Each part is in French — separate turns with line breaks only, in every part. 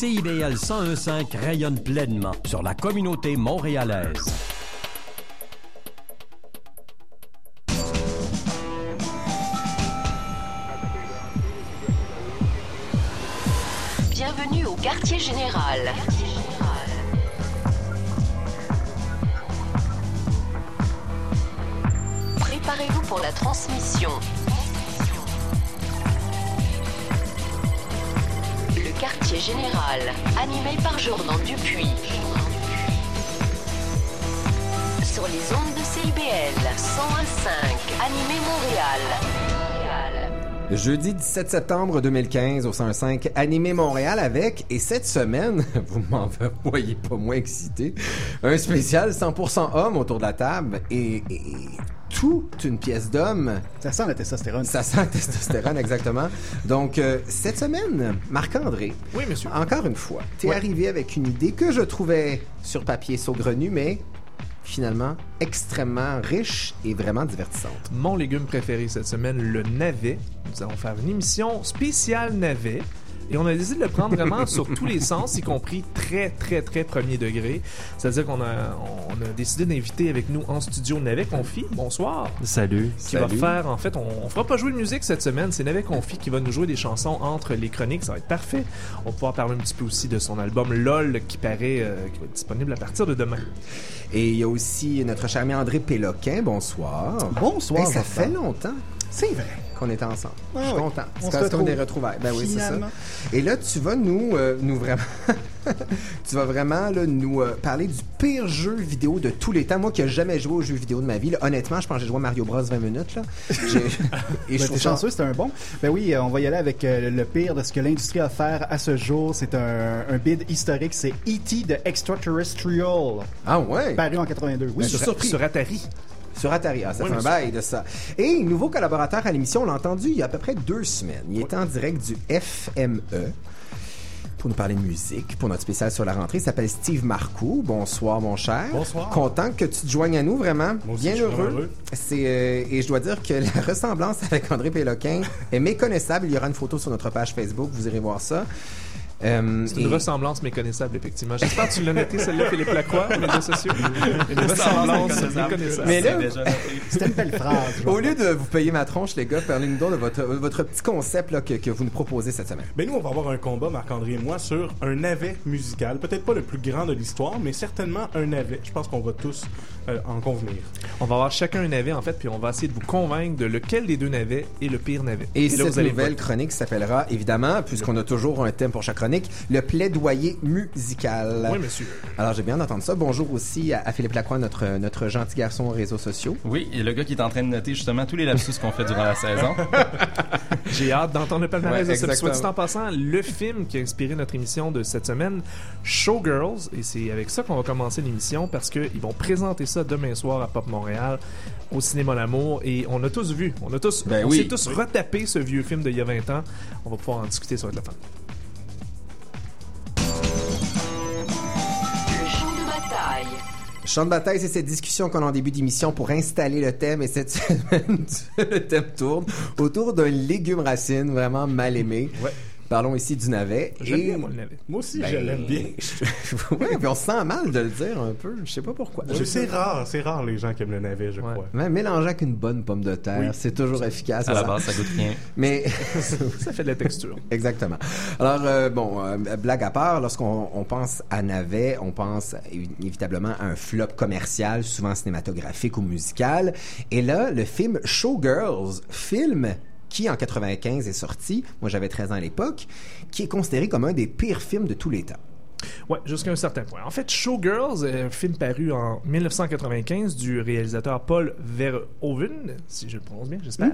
CIBL 1015 rayonne pleinement sur la communauté montréalaise.
Bienvenue au quartier général. Préparez-vous pour la transmission. Général, animé par Jordan Dupuis. Sur les ondes de CIBL 101.5, animé Montréal.
Jeudi 17 septembre 2015 au 105 Animé Montréal avec, et cette semaine, vous m'en voyez pas moins excité, un spécial 100% homme autour de la table et toute une pièce d'homme.
Ça sent la testostérone.
Ça sent la testostérone, exactement. Donc, euh, cette semaine, Marc-André.
Oui, monsieur.
Encore une fois, t'es
Ouais.
arrivé avec une idée que je trouvais sur papier saugrenu, mais finalement extrêmement riche et vraiment divertissante.
Mon légume préféré cette semaine, le navet. Nous allons faire une émission spéciale navet. Et on a décidé de le prendre vraiment sur tous les sens, y compris très, très, très premier degré. C'est-à-dire qu'on a, on a décidé d'inviter avec nous en studio Navet Confi. Bonsoir.
Salut.
Qui va faire, en fait, on, on fera pas jouer de musique cette semaine. C'est Navet Confi qui va nous jouer des chansons entre les chroniques. Ça va être parfait. On va pouvoir parler un petit peu aussi de son album LOL qui paraît, euh, qui va être disponible à partir de demain.
Et il y a aussi notre cher ami André Péloquin. Bonsoir.
Bonsoir,
Hey, ça fait longtemps
C'est vrai.
qu'on est ensemble.
Ah
je suis
oui.
content.
On
C'est comme
retrouve.
des retrouvailles. Ben oui, c'est ça. Et là, tu vas nous, euh, nous vraiment, tu vas vraiment là, nous euh, parler du pire jeu vidéo de tous les temps. Moi qui n'ai jamais joué aux jeux vidéo de ma vie, là, honnêtement, je pense que j'ai joué à Mario Bros 20 minutes. Là. Et
Ben,
je trouve ça-
chanceux, c'est un bon. Ben oui, euh, on va y aller avec euh, le pire de ce que l'industrie a faire à ce jour. C'est un, un bid historique. C'est E.T. de Extraterrestrial,
Ah ouais?
paru en 82. Oui,
Ben, je suis
sur-
surpris.
Sur Atari.
Sur Atari, ah, ça
Oui,
fait un bail de ça. Et nouveau collaborateur à l'émission, on l'a entendu il y a à peu près deux semaines. Il est en direct du FME pour nous parler de musique, pour notre spécial sur la rentrée. Il s'appelle Steve Marcoux. Bonsoir, mon cher.
Bonsoir.
Content que tu te joignes à nous, vraiment.
Moi aussi,
Bien
je
heureux.
vraiment heureux.
C'est, euh, et je dois dire que la ressemblance avec André Péloquin est méconnaissable. Il y aura une photo sur notre page Facebook. Vous irez voir ça. Euh,
C'est une
et-
ressemblance méconnaissable, effectivement. J'espère que tu l'as noté, celle-là, Philippe Lacroix, aux médias sociaux. Une ressemblance méconnaissable.
Mais là,
C'était une belle phrase.
au lieu de vous payer ma tronche, les gars, parlez-nous donc de votre, votre petit concept là, que, que vous nous proposez cette semaine.
Ben nous, on va avoir un combat, Marc-André et moi, sur un navet musical. Peut-être pas le plus grand de l'histoire, mais certainement un navet. Je pense qu'on va tous euh, en convenir.
On va avoir chacun un navet, en fait, puis on va essayer de vous convaincre de lequel des deux navets est le pire navet.
Et,
là,
cette
vous allez
nouvelle
voter.
chronique s'appellera, évidemment, puisqu'on a toujours un thème pour chaque chronique, le plaidoyer musical.
Oui, monsieur.
Alors, j'ai bien d'entendre ça. Bonjour aussi à, à Philippe Lacroix, notre, notre gentil garçon aux réseaux sociaux.
Oui, et le gars qui est en train de noter justement tous les lapsus qu'on fait durant la saison.
J'ai hâte d'entendre le palmarès
Ouais,
de. Puis, Soit dit en passant, le film qui a inspiré notre émission de cette semaine, Showgirls, et c'est avec ça qu'on va commencer l'émission parce qu'ils vont présenter ça demain soir à Pop Montréal au cinéma L'amour et on a tous vu, on a tous,
Ben
on
oui.
s'est tous retapé ce vieux film d'il y a 20 ans. On va pouvoir en discuter, ça va être.
Champ de bataille,
c'est cette discussion qu'on a en début d'émission pour installer le thème. Et cette semaine, le thème tourne autour d'un légume racine vraiment mal aimé. Parlons ici du navet.
J'aime
Et-
bien, moi, le navet.
Moi aussi,
Ben,
je l'aime bien.
ouais, puis on se sent mal de le dire un peu. Je sais pas pourquoi.
Je- C'est rare, c'est rare les gens qui aiment le navet, je
Ouais.
crois.
Ouais, mélanger avec une bonne pomme de terre,
Oui.
c'est toujours efficace.
À la
ça.
base, ça goûte rien.
Mais
Ça fait de la texture.
exactement. Alors euh, bon, euh, blague à part, lorsqu'on on pense à navet, on pense évi- inévitablement à un flop commercial, souvent cinématographique ou musical. Et là, le film Showgirls, film qui en 95 est sorti, moi j'avais 13 ans à l'époque, qui est considéré comme un des pires films de tous les temps.
Ouais, jusqu'à un certain point. En fait, Showgirls est un film paru en 1995 du réalisateur Paul Verhoeven, si je le prononce bien, j'espère,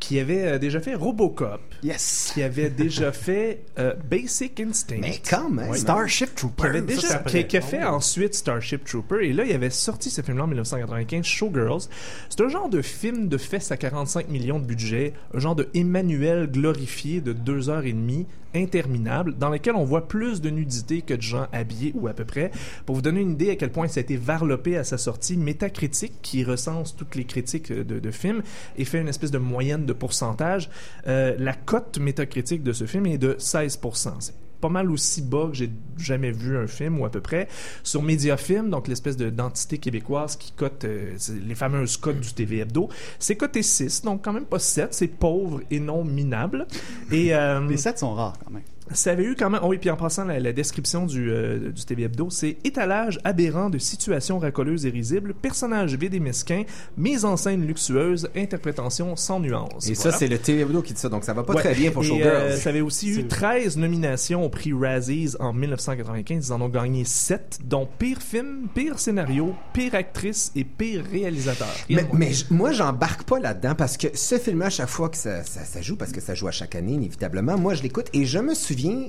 qui avait euh, déjà fait Robocop,
Yes.
qui avait déjà fait euh, Basic Instinct.
Mais quand même.
Starship
qui
Trooper.
avait
ça,
déjà
après.
qui, qui a fait
Oh.
ensuite Starship Trooper et là il avait sorti ce film là en 1995 Showgirls c'est un genre de film de fesses à 45 millions de budget un genre de Emmanuel glorifié de deux heures et demie interminable dans lequel on voit plus de nudité que de gens habillés ou à peu près. Pour vous donner une idée à quel point ça a été varlopé à sa sortie Métacritique qui recense toutes les critiques de, de films et fait une espèce de moyenne de pourcentage. Euh, la cote métacritique de ce film est de 16% c'est pas mal aussi bas que j'ai jamais vu un film ou à peu près. Sur Mediafilm, donc l'espèce de d'entité québécoise qui cote euh, les fameuses cotes du TV Hebdo, c'est coté 6, donc quand même pas 7, c'est pauvre et non minable. Et euh,
Les sets sont rares quand même.
Ça avait eu quand même. Oh oui, puis en passant, la, la description du, euh, du TV Hebdo, c'est étalage aberrant de situations racoleuses et risibles, personnages vides et mesquins, mise en scène luxueuse, interprétation sans nuance.
Et ça, c'est le TV Hebdo qui dit ça, donc ça va pas
Ouais.
très bien pour
Et,
Showgirls.
euh, ça avait aussi eu 13 nominations au prix Razzies en 1995. Ils en ont gagné 7, dont pire film, pire scénario, pire actrice et pire réalisateur.
Mais,
de
mais moi, j'embarque pas là-dedans parce que ce film-là, à chaque fois que ça, ça, ça joue, parce que ça joue à chaque année, inévitablement, moi, je l'écoute et je me souviens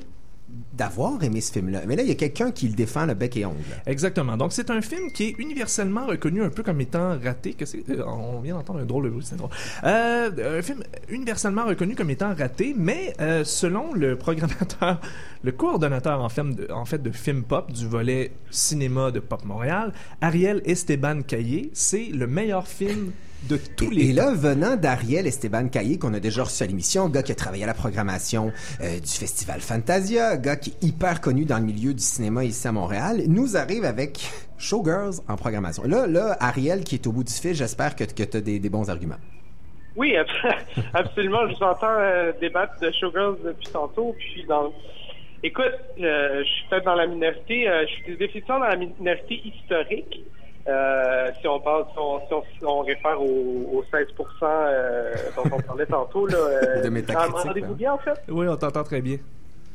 d'avoir aimé ce film-là. Mais là, il y a quelqu'un qui le défend le bec et ongle.
Exactement. Donc, c'est un film qui est universellement reconnu un peu comme étant raté. Que euh, on vient d'entendre un drôle de bruit, c'est drôle. Euh, un film universellement reconnu comme étant raté, mais euh, selon le programmateur, le coordonnateur en, en fait de Film Pop du volet cinéma de Pop Montréal, Ariel Esteban Caillé, c'est le meilleur film de tous
Et,
les
et là, venant d'Ariel Esteban Caillé, qu'on a déjà reçu à l'émission, gars qui a travaillé à la programmation euh, du Festival Fantasia, gars qui est hyper connu dans le milieu du cinéma ici à Montréal, nous arrive avec Showgirls en programmation. Là, là, Ariel qui est au bout du fil, j'espère que, que tu as des, des bons arguments.
Oui, abs- absolument. Je vous entends euh, débattre de Showgirls depuis tantôt. Puis dans... Écoute, euh, je suis peut-être dans la minorité. euh, je suis définitivement dans la minorité historique. Euh, si on parle, si on, si on, si on réfère aux, aux 16 euh, dont on parlait tantôt. Là, euh,
De
Entendez-vous
hein.
bien, en fait?
Oui, on t'entend très bien.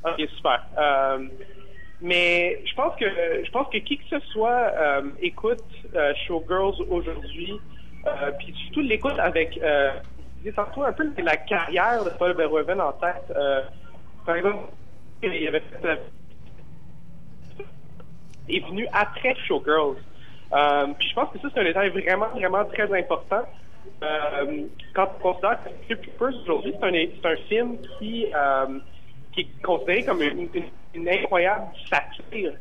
Ok, super. Euh, mais je pense que je pense que qui que ce soit euh, écoute euh, Showgirls aujourd'hui, euh, puis surtout l'écoute avec euh, tantôt un peu la carrière de Paul Verhoeven en tête. Euh, par exemple, il avait fait euh, est venu après Showgirls. Euh, puis je pense que ça, c'est un détail vraiment, vraiment très important. Euh, quand on considère que Strip Troopers aujourd'hui, c'est un, c'est un film qui, euh, qui est considéré comme une, une- une incroyable satire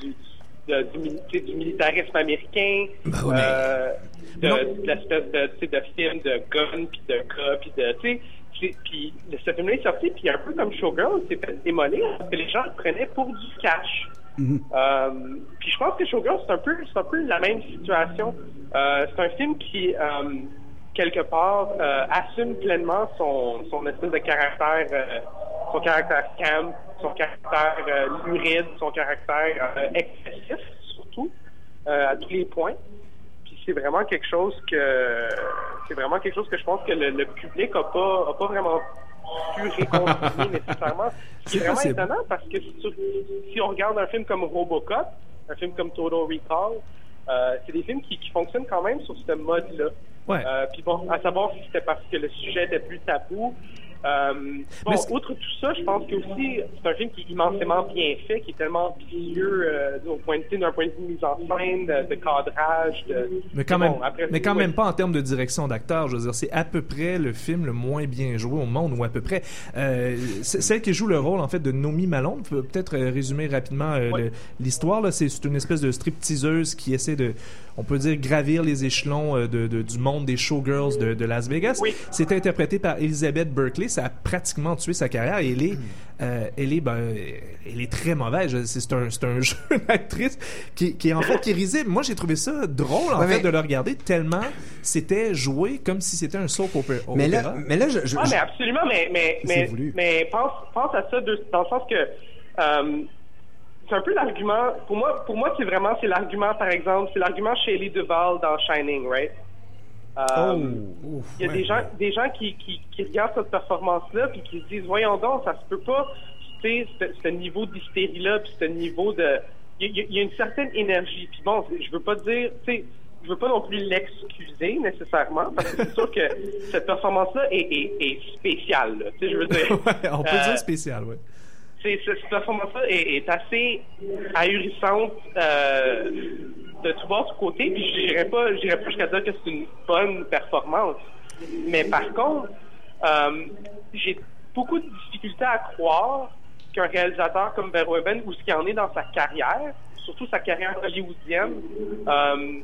du, de- du, militarisme américain,
Ben oui, mais-
euh, de, l'espèce de, film de gun, puis de gars, puis de... Puis le- ce film-là est sorti, puis un peu comme Showgirl, c'est fait démolir parce que les gens le prenaient pour du cash. Euh, puis je pense que Showgirl, c'est un peu, un peu la même situation. Euh, c'est un film qui, euh, quelque part, assume pleinement son, son espèce de caractère, son caractère camp, son caractère luride, son caractère excessif, surtout, à tous les points. Puis c'est vraiment quelque chose que, c'est vraiment quelque chose que je pense que le, public a pas, a pas vraiment pu réconcilier nécessairement.
C'est
vraiment
possible.
étonnant parce que si, si on regarde un film comme Robocop, un film comme Total Recall, euh, c'est des films qui, qui fonctionnent quand même sur ce mode-là.
Ouais.
Euh, puis bon, à savoir si c'était parce que le sujet était plus tabou. Euh, bon,
Mais ce-
outre tout ça, je pense que aussi c'est un film qui est immensément bien fait, qui est tellement ambitieux euh, au point de vue d'un point de vue de mise en scène, de, de cadrage, de.
Mais quand
Bon,
même,
après,
mais quand
ouais.
même pas en termes de direction d'acteur. Je veux dire, c'est à peu près le film le moins bien joué au monde, ou à peu près. Euh, celle qui joue le rôle en fait de Nomi Malone, peut peut-être euh, résumer rapidement euh,
Ouais.
l'histoire. C'est une espèce de stripteaseuse qui essaie de, on peut dire, gravir les échelons de, de- du monde des showgirls de, de Las Vegas.
Oui.
C'est interprété par Elizabeth Berkley. Ça a pratiquement tué sa carrière. Et elle est, euh, elle est, ben, elle est très mauvaise. C'est un, c'est un jeune actrice qui, qui est en fait qui risible. Moi, j'ai trouvé ça drôle en
Ouais,
fait
mais-
de le regarder tellement c'était joué comme si c'était un soap opéra.
Mais là, mais là, je, je-
Ah, mais absolument, mais, mais, mais,
voulu.
mais pense, pense à ça de- dans le sens que euh, c'est un peu l'argument, pour moi, pour moi, c'est vraiment, c'est l'argument, par exemple, c'est l'argument Shelley Duvall dans Shining, right? Euh,
Oh,
il y a des gens, des gens qui, qui, qui regardent cette performance-là puis qui se disent, voyons donc, ça se peut pas, tu sais, ce, ce niveau d'hystérie-là puis ce niveau de, il y, a- il y a une certaine énergie. Puis bon, je veux pas dire, tu sais, je veux pas non plus l'excuser nécessairement parce que c'est sûr que cette performance-là est, est, est spéciale. Tu sais, je veux dire,
Ouais, on peut
euh,
dire spécial, ouais.
Cette performance-là est, assez ahurissante euh, de tout voir, tout côté. Puis je dirais pas, je dirais pas jusqu'à dire que c'est une bonne performance. Mais par contre, euh, j'ai beaucoup de difficultés à croire qu'un réalisateur comme Verhoeven, ou ce qu'il en est dans sa carrière, surtout sa carrière hollywoodienne, euh,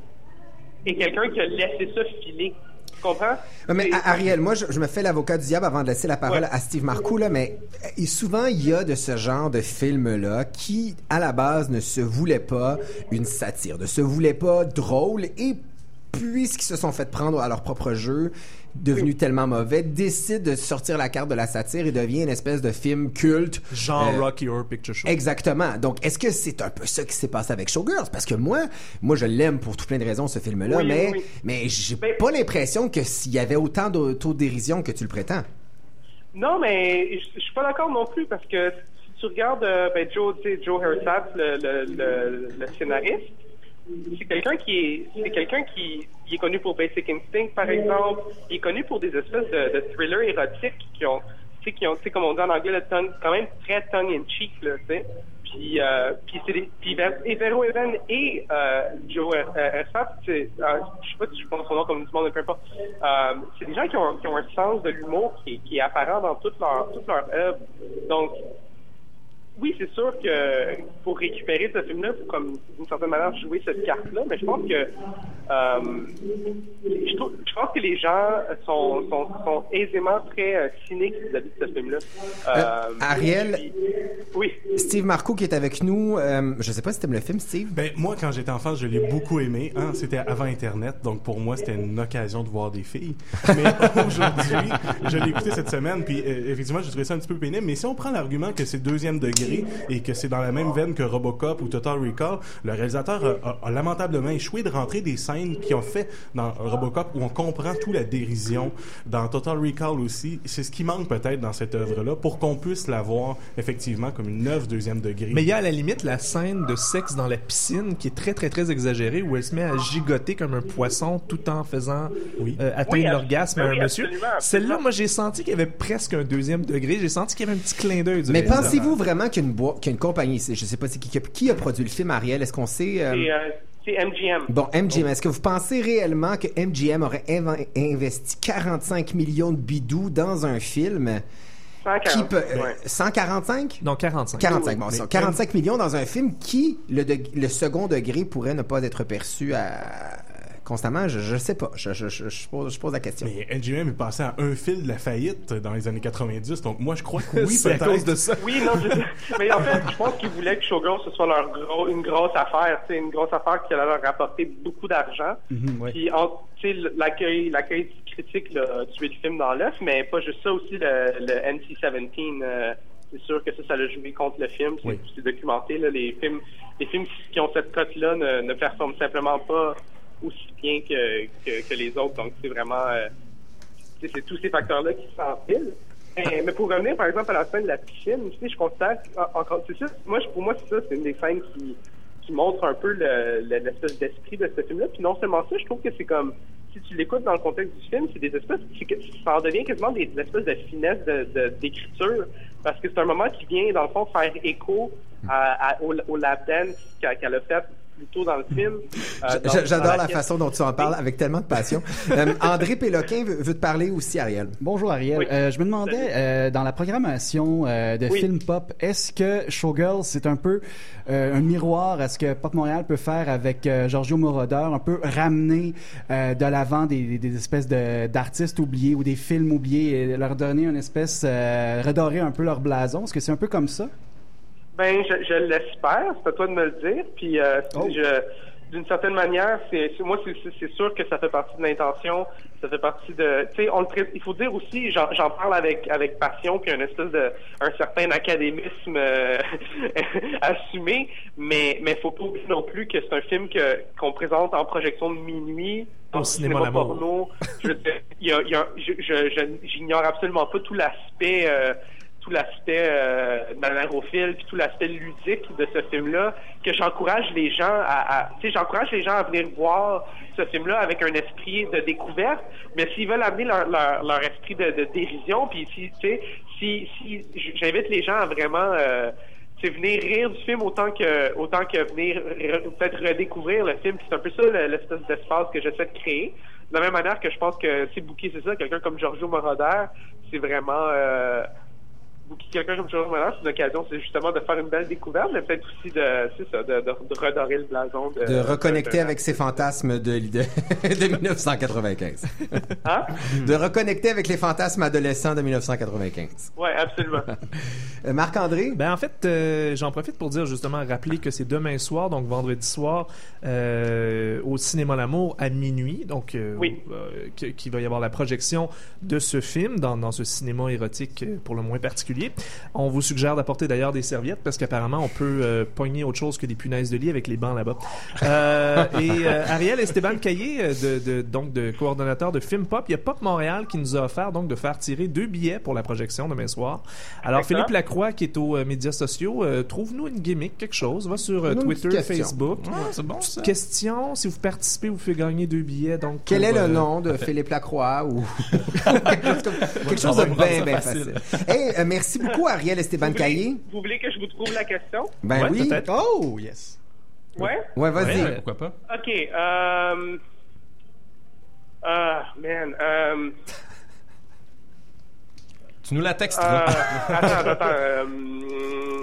est quelqu'un qui a laissé ça filer. Tu comprends?
Ouais, Mais Ariel, moi, je, je me fais l'avocat du diable avant de laisser la parole
Ouais.
à Steve Marcoux, là, mais euh, souvent, il y a de ce genre de films-là qui, à la base, ne se voulaient pas une satire, ne se voulaient pas drôle, et puisqu'ils se sont fait prendre à leur propre jeu, devenu tellement mauvais, décident de sortir la carte de la satire et devient une espèce de film culte.
Genre
Euh,
Rocky Horror Picture Show.
Exactement. Donc, est-ce que c'est un peu ça qui s'est passé avec Showgirls? Parce que moi, moi, je l'aime pour tout plein de raisons, ce film-là,
Oui,
mais,
oui.
mais j'ai
Mais-
pas l'impression que s'il y avait autant d'autodérision que tu le prétends.
Non, mais je suis pas d'accord non plus parce que si tu regardes euh, ben, Joe, Joe Hersat, le, le, le, le scénariste, c'est quelqu'un qui est c'est quelqu'un qui il est connu pour Basic Instinct par exemple, il est connu pour des espèces de, thrillers érotiques qui ont tu sais qui ont tu sais comme on dit en anglais le tongue quand même très tongue in cheek là, tu sais. Puis euh, puis c'est des puis et Vero Even et euh, Joe euh, Hersat, c'est euh, je sais pas si je prononce son nom comme du monde, peu importe. Euh, c'est des gens qui ont, qui ont un sens de l'humour qui, qui est apparent dans toute leur toute leur œuvre. Donc oui, c'est sûr que pour récupérer ce film-là, faut comme d'une certaine manière jouer cette carte-là, mais je pense que euh, je, trouve- je pense que les gens sont, sont, sont aisément très euh, cyniques vis-à-vis de ce film-là.
Euh, Ariel?
puis- oui.
Steve Marcoux qui est avec nous, euh, je sais pas si t'aimes le film, Steve.
Ben, moi, quand j'étais enfant, je l'ai beaucoup aimé. Hein? C'était avant Internet, donc pour moi, c'était une occasion de voir des filles. Mais aujourd'hui, je l'ai écouté cette semaine, puis euh, effectivement, j'ai trouvé ça un petit peu pénible. Mais si on prend l'argument que c'est deuxième degré et que c'est dans la même veine que Robocop ou Total Recall, le réalisateur a, a- a lamentablement échoué de rentrer des scènes qui ont fait dans Robocop où on comprend tout la dérision. Dans Total Recall aussi, c'est ce qui manque peut-être dans cette œuvre-là pour qu'on puisse la voir effectivement comme une œuvre deuxième degré.
Mais il y a à la limite la scène de sexe dans la piscine qui est très très très exagérée où elle se met à gigoter comme un poisson tout en faisant
Oui.
euh, atteindre
Oui,
l'orgasme à un
oui,
monsieur. Celle-là, moi j'ai senti qu'il y avait presque un deuxième degré. J'ai senti qu'il y avait un petit clin d'œil.
Mais pensez-vous vraiment qu'une boîte, qu'une compagnie, c'est- je sais pas c'est qui, qui a- qui a produit le film, Ariel, est-ce qu'on sait... euh,
C'est, euh, c'est MGM.
Bon, MGM, est-ce que vous pensez réellement que MGM aurait inv- investi 45 millions de bidous dans un film
140.
qui peut... euh,
ouais.
145?
Non, 45.
45, bon,
Mais
ça, 45 millions dans un film qui, le, le second degré, pourrait ne pas être perçu à- constamment. Je, je sais pas. Je, je, je, je pose, je pose la question.
Mais NGM est passé à un fil de la faillite dans les années 90, donc moi je crois que oui,
c'est à
peut-être.
cause de ça.
Oui, non, je. Mais en fait, je pense qu'ils voulaient que Showgirls ce soit leur gros, une grosse affaire, c'est une grosse affaire qui allait leur rapporter beaucoup d'argent.
ouais.
Puis, en- tu sais, l'accueil, l'accueil critique là, a tué le film dans l'œuf, mais pas juste ça aussi, le, le NC-17, euh, c'est sûr que ça, ça l'a joué contre le film. C'est
Oui.
documenté. Là, les films, les films qui ont cette cote-là ne, ne performent simplement pas aussi bien que, que, les autres. Donc, c'est vraiment, euh, c'est tous ces facteurs-là qui s'empilent. Mais, pour revenir, par exemple, à la scène de la piscine, tu sais, je constate, en- encore, c'est ça, moi, pour moi, c'est ça, c'est une des scènes qui, montre un peu le- le- l'espèce d'esprit de ce film-là. Puis non seulement ça, je trouve que c'est comme, si tu l'écoutes dans le contexte du film, c'est des espèces, ça en devient quasiment des, des espèces de finesse d'écriture, parce que c'est un moment qui vient, dans le fond, faire écho au, au lap dance qu'elle a fait plus tôt dans le film. euh,
J'adore la façon dont tu en parles avec tellement de passion. Euh, André Péloquin veut, veut te parler aussi, Ariel.
Bonjour Ariel.
Oui.
Euh, je me demandais, euh, dans la programmation euh, de
Oui.
films pop, est-ce que Showgirls, c'est un peu euh, un miroir à ce que Pop Montréal peut faire avec euh, Giorgio Moroder, un peu ramener euh, de l'avant des, des espèces de- d'artistes oubliés ou des films oubliés et leur donner une espèce, euh, redorer un peu leur blason? Est-ce que c'est un peu comme ça?
Ben, je, je l'espère. C'est à toi de me le dire. Puis, euh,
Oh.
je, d'une certaine manière, c'est, c'est- moi, c'est, sûr que ça fait partie de l'intention. Ça fait partie de, tu sais, on le traite- Il faut dire aussi, j'en, j'en parle avec avec passion, puis un espèce de, un certain académisme euh, assumé. Mais, mais faut pas oublier non plus que c'est un film que qu'on présente en projection de minuit.
Au cinéma Lamour.
porno. Je, veux dire, il y a, il y a- je, je, je- j'ignore absolument pas tout l'aspect. euh, tout l'aspect euh, puis tout l'aspect ludique de ce film-là que j'encourage les gens à, à tu sais j'encourage les gens à venir voir ce film-là avec un esprit de découverte mais s'ils veulent amener leur, leur, leur esprit de, de dérision puis si tu sais si, si j'invite les gens à vraiment euh, c'est venir rire du film autant que autant que venir re- peut-être redécouvrir le film c'est un peu ça le- l'espèce d'espace que j'essaie de créer. De la même manière que je pense que c'est Bouquet c'est ça quelqu'un comme Giorgio Moroder c'est vraiment euh, quelqu'un comme Georges Miller, c'est une occasion, c'est justement de faire une belle découverte, mais peut-être aussi de, c'est ça, de, de, de redorer le blason. De,
De reconnecter
de-
avec ses fantasmes de, de, de 1995.
Hein?
De reconnecter avec les fantasmes adolescents de 1995.
Ouais, absolument.
Euh, Marc-André?
Ben en fait, euh, j'en profite pour dire justement, rappeler que c'est demain soir, donc vendredi soir, euh, au Cinéma L'Amour à minuit, donc euh,
Oui.
euh, qu'il va y avoir la projection de ce film dans, dans ce cinéma érotique pour le moins particulier. On vous suggère d'apporter d'ailleurs des serviettes parce qu'apparemment on peut euh, pogner autre chose que des punaises de lit avec les bancs là-bas. Euh, et euh, Ariel Esteban Caillé, euh, de, de- donc de coordonnateur de Film Pop, il y a Pop Montréal qui nous a offert donc de faire tirer deux billets pour la projection demain soir. Alors. Philippe Lacroix qui est aux euh, médias sociaux, euh, trouve-nous une gimmick, quelque chose, va sur euh, Twitter. Facebook.
C'est bon, ça.
Question, si vous participez, vous faites gagner deux billets. Donc
Quel
pour,
est le
euh,
nom de Philippe Lacroix ou quelque chose, comme- quelque chose de bien, bien facile. Hey, euh, merci beaucoup, Ariel Esteban Caillé.
vous voulez que je vous trouve la question?
Ben
Ouais,
oui.
peut-être.
Oh, yes.
Ouais?
Ouais, vas-y.
Ouais, pourquoi pas?
OK. Euh... Ah, man. Euh...
Tu nous la
euh,
texteras.
attends, attends. euh,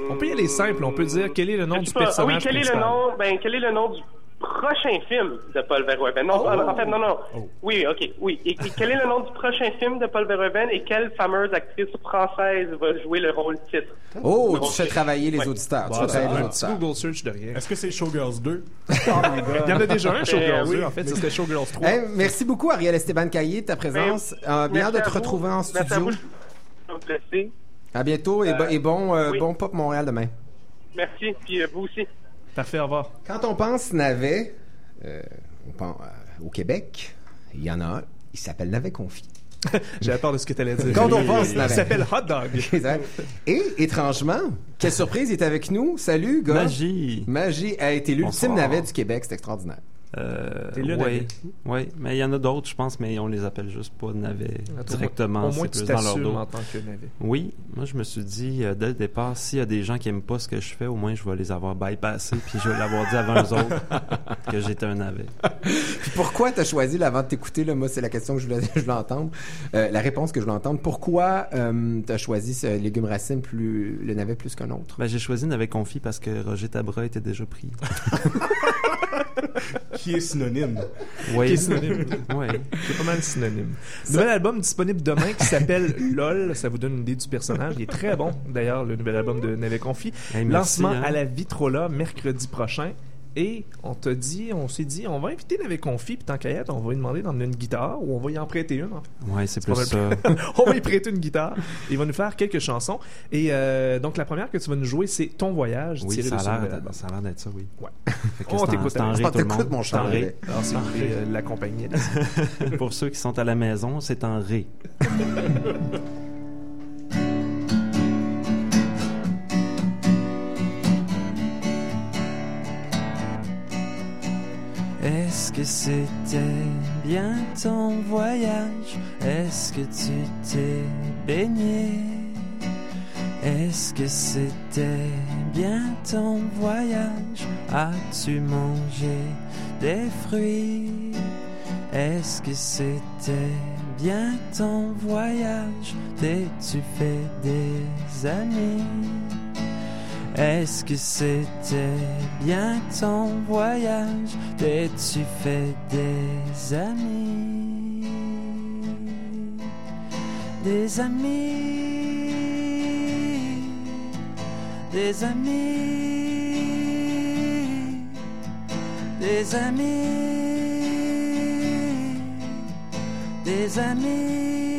On peut y aller simple, on peut dire quel est le nom du
pas. Ah oui,
personnage
quel est le nom? Ben, quel est le nom du prochain film de Paul Verhoeven? Non, en fait, non, non. Oui, OK. Oui. Et, et quel est le nom du prochain film de Paul Verhoeven et quelle fameuse actrice française va jouer le rôle titre?
Oh, tu
rôle
fais travailler les
Ouais.
auditeurs. Tu fais travailler les auditeurs.
Google search de rien.
Est-ce que c'est Showgirls 2?
Il y en a déjà un, Showgirls
oui.
2, en fait, c'était Showgirls 3.
Hey, merci beaucoup, Ariel Esteban Caillé, de ta présence. Euh, bien de te retrouver en
Merci à
studio.
vous. Je vais.
À bientôt et,
Euh,
et bon, euh,
oui.
bon Pop Montréal demain.
Merci. Puis euh, vous aussi.
Parfait, au revoir.
Quand on pense navet, euh, on pense, euh, au Québec, il y en a un. Il s'appelle navet confit.
J'ai peur de ce que tu allais dire.
Quand on pense
Il
navet.
s'appelle Hot Dog.
Et étrangement, quelle surprise, il est avec nous. Salut, gars.
Magie.
Magie a été l'ultime navet du Québec. C'est extraordinaire.
Euh, oui, oui, mais il y en a d'autres, je pense, mais on les appelle juste pas navets directement.
Au moins, tu
plus dans leur dos.
en tant que navet.
Oui, moi je me suis dit euh, dès le départ, s'il y a des gens qui aiment pas ce que je fais, au moins je vais les avoir bypassés, puis je vais l'avoir dit avant eux autres que j'étais un navet.
Puis pourquoi t'as choisi, là, avant de t'écouter, là, moi, c'est la question que je voulais, je voulais entendre, euh, la réponse que je voulais entendre. Pourquoi euh, t'as choisi ce légume racine plus, le navet plus qu'un autre?
Ben, j'ai choisi navet confit parce que Roger Tabra était déjà pris.
Qui est synonyme.
Oui.
Qui est synonyme.
Oui.
C'est pas mal synonyme. Nouvel album disponible demain qui s'appelle LOL. Ça vous donne une idée du personnage. Il est très bon, d'ailleurs, le nouvel album de Navet Confi.
Hey, merci,
Lancement
hein.
à la Vitrola mercredi prochain. Et on t'a dit, on s'est dit, on va inviter Navet Confi, puis tant qu'à être, on va lui demander d'emmener une guitare, ou on va y en prêter une. en fait.
Ouais, c'est plus ça.
on va y prêter une guitare. Il va nous faire quelques chansons. Et euh, donc, la première que tu vas nous jouer, c'est Ton Voyage,
Oui,
tiré
ça
de
a
son
l'air d'être- ça a l'air d'être ça, oui.
Ouais. On t'écoute,
On t'écoute, mon cher.
Alors, si vous voulez euh, l'accompagner.
Pour ceux qui sont à la maison, c'est en ré. Est-ce que c'était bien ton voyage? Est-ce que tu t'es baigné? Est-ce que c'était bien ton voyage? As-tu mangé des fruits? Est-ce que c'était bien ton voyage? T'es-tu fait des amis? Est-ce que c'était bien ton voyage? T'es-tu fait des amis? Des amis, des amis, des amis, des amis?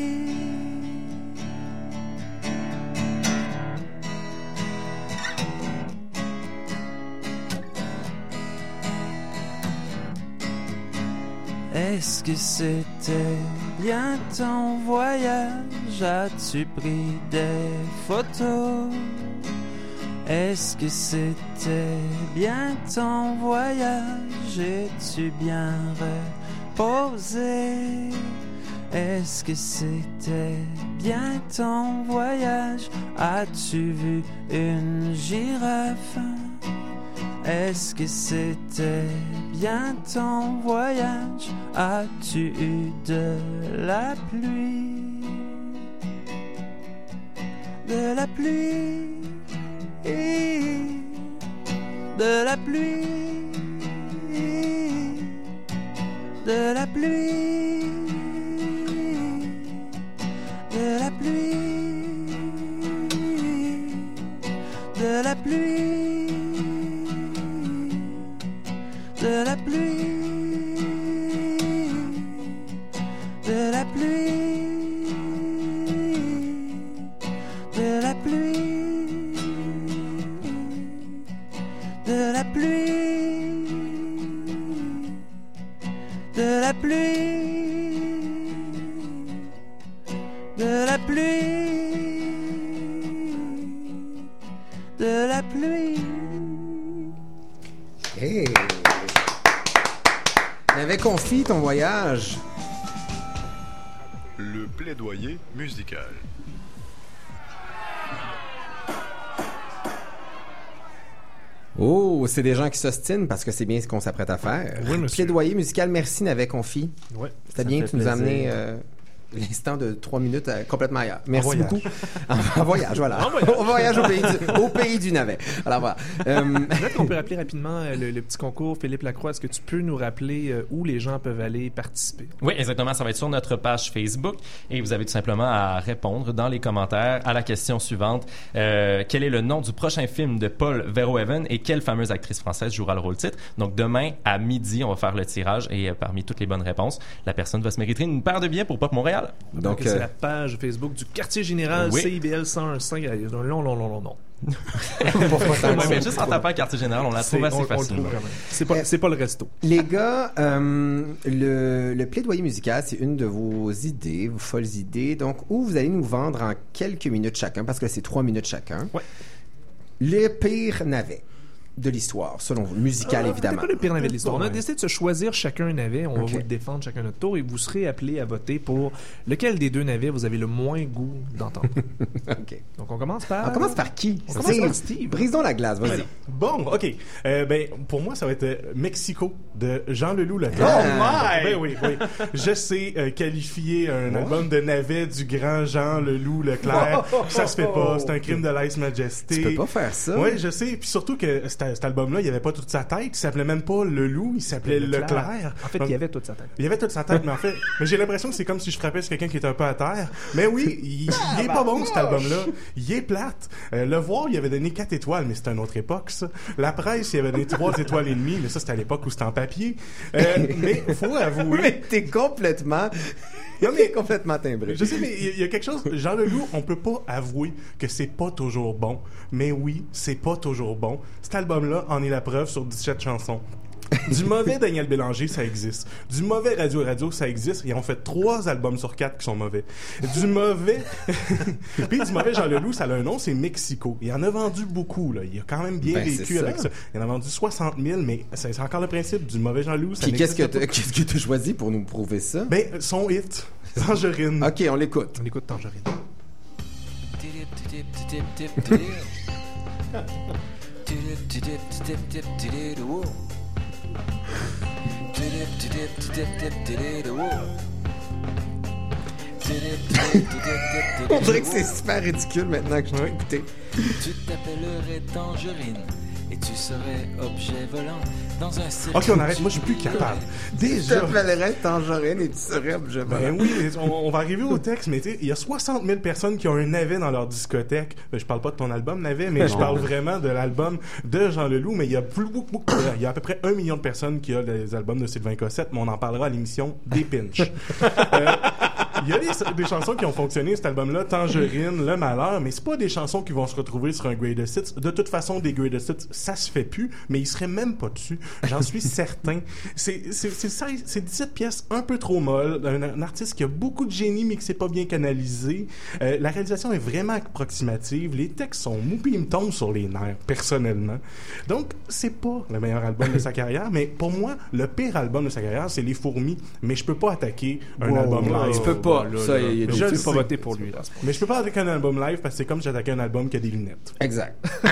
Est-ce que c'était bien ton voyage? As-tu pris des photos? Est-ce que c'était bien ton voyage? Es-tu bien reposé? Est-ce que c'était bien ton voyage? As-tu vu une girafe? Est-ce que c'était bien ton voyage? As-tu eu de la pluie? de la pluie, de la pluie, de la pluie, de la pluie, de la pluie,
Ton voyage.
Le plaidoyer musical.
Oh, c'est des gens qui s'ostinent parce que c'est bien ce qu'on s'apprête à faire.
Oui, monsieur.
Plaidoyer musical, merci N'avait confi.
Ouais.
C'était bien que tu nous as amené euh, l'instant de trois minutes euh, complètement ailleurs. Merci
voyage.
beaucoup. En, en voyage, voilà. En voyage, au, pays du, au pays du navet. Alors voilà. Euh,
Peut-être qu'on peut rappeler rapidement euh, le, le petit concours Philippe Lacroix. Est-ce que tu peux nous rappeler euh, où les gens peuvent aller participer?
Oui, exactement. Ça va être sur notre page Facebook et vous avez tout simplement à répondre dans les commentaires à la question suivante. Euh, quel est le nom du prochain film de Paul Verhoeven et quelle fameuse actrice française jouera le rôle titre? Donc demain à midi, on va faire le tirage et euh, parmi toutes les bonnes réponses, la personne va se mériter une paire de billets pour Pop Montréal.
Donc,
c'est
euh,
la page Facebook du quartier général
Oui.
CIBL 101.5. Il y a un long, long, long, long,
ça?
mais juste en tapant quartier général, on la trouve assez facilement.
trouve quand même. C'est pas, c'est pas le resto.
Les gars, euh, le, le plaidoyer musical, c'est une de vos idées, vos folles idées. Donc, où vous allez nous vendre en quelques minutes chacun, parce que c'est trois minutes chacun,
Ouais.
le pire navet de l'histoire, selon vous, musical
Euh,
évidemment.
pas le pire navet de l'histoire? On a décidé de se choisir chacun un navet. On va vous le défendre chacun notre tour et vous serez appelés à voter pour lequel des deux navets vous avez le moins goût d'entendre.
Ok.
Donc on commence par.
On commence par qui?
On commence par
Steve. Donc la glace, vas-y.
Bon, ok. Euh, ben, pour moi, ça va être euh, Mexico de Jean Leloup Leclerc.
Oh
my! Ben oui, oui. Je sais euh, qualifier un album de navet du grand Jean Leloup Leclerc. Ça se fait pas. C'est un crime de lèse majesté.
Tu peux pas faire ça.
Oui, je sais. Puis surtout que cet, cet album-là, il avait pas toute sa tête. Il s'appelait même pas Leloup. Il s'appelait Leclerc.
En fait,
Donc,
il y avait toute sa tête.
il y avait toute sa tête, mais en fait, mais j'ai l'impression que c'est comme si je frappais sur quelqu'un qui est un peu à terre. Mais oui, il, il est pas bon cet album-là. Il est plate. Euh, le voir, il avait donné 4 étoiles, mais c'était une autre époque, ça. La presse, il avait donné 3 étoiles et demie, mais ça, c'était à l'époque où c'était en papier. Euh, mais faut avouer.
Mais t'es complètement...
Non, mais-
complètement timbré.
Je sais, mais il y, a- il y a quelque chose. Jean Leloup, on peut pas avouer que c'est pas toujours bon. Mais oui, c'est pas toujours bon. Cet album-là en est la preuve sur 17 chansons. Du mauvais Daniel Bélanger, ça existe. Du mauvais Radio Radio, ça existe. Ils ont fait trois albums sur quatre qui sont mauvais. Du mauvais... Puis du mauvais Jean Leloup, ça a un nom, c'est Mexico. Il en a vendu beaucoup, là. Il a quand même bien
Ben,
vécu
ça.
avec ça. Il en a vendu 60 000, mais c'est c'est encore le principe du mauvais Jean Leloup. ça
Puis qu'est-ce que qu'est-ce que t'as choisi pour nous prouver ça?
Ben, son hit. Tangerine.
Ok, on l'écoute.
On écoute Tangerine.
On dirait que c'est super ridicule maintenant que je t'ai écouté.
Tu t'appellerais Tangerine et tu serais objet volant dans un cirque.
Ok, on arrête. Moi, je suis plus capable.
Je
Déjà.
t'appellerais Tangerine et tu serais objet volant.
Ben oui, on, on va arriver au texte, mais tu sais, il y a 60 000 personnes qui ont un navet dans leur discothèque. Ben, je parle pas de ton album, navet, mais je parle vraiment de l'album de Jean Leloup, mais il y a plus beaucoup, beaucoup- il y a à peu près un million de personnes qui ont les albums de Sylvain Cossette, mais on en parlera à l'émission des Pinch. Euh, Il y a des, des chansons qui ont fonctionné, cet album-là, Tangerine, Le Malheur, mais c'est pas des chansons qui vont se retrouver sur un Greatest Hits. De toute façon, des Greatest Hits, ça se fait plus, mais ils seraient même pas dessus. J'en suis certain. C'est c'est- c'est ça, c'est 17 pièces un peu trop molles, d'un un artiste qui a beaucoup de génie, mais qui s'est pas bien canalisé. Euh, la réalisation est vraiment approximative. Les textes sont mous, puis ils me tombent sur les nerfs, personnellement. Donc, c'est pas le meilleur album de sa carrière, mais pour moi, le pire album de sa carrière, c'est Les Fourmis. Mais je peux pas attaquer un
Wow.
album live.
Tu peux pas. Ça, il y a des-
Je
vais pas voter pour lui. Là.
Mais je peux pas attaquer un album live parce que c'est comme si j'attaquais un album qui a des lunettes.
Exact.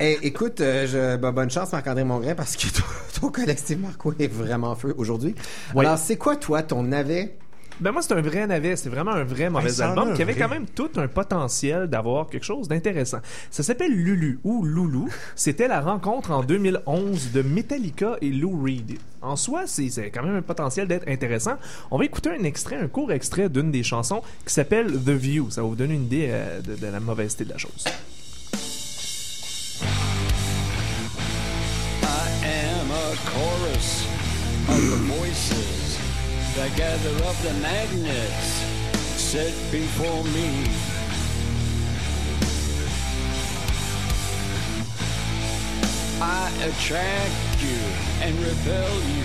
Eh, écoute, euh, je, ben, bonne chance Marc-André Mongrain parce que ton, Steve Marco est vraiment en feu aujourd'hui. Alors, c'est quoi toi ton navet
Ben moi, c'est un vrai navet. C'est vraiment un vrai mauvais album
a
qui avait
vrai.
quand même tout un potentiel d'avoir quelque chose d'intéressant. Ça s'appelle Lulu ou Loulou. C'était la rencontre en 2011 de Metallica et Lou Reed. En soi, c'est c'est quand même un potentiel d'être intéressant. On va écouter un extrait, un court extrait d'une des chansons qui s'appelle The View. Ça va vous donner une idée euh, de, de la mauvaiseté de la chose.
I am a chorus of the voices that gather up the magnets set before me. I attract you and repel you.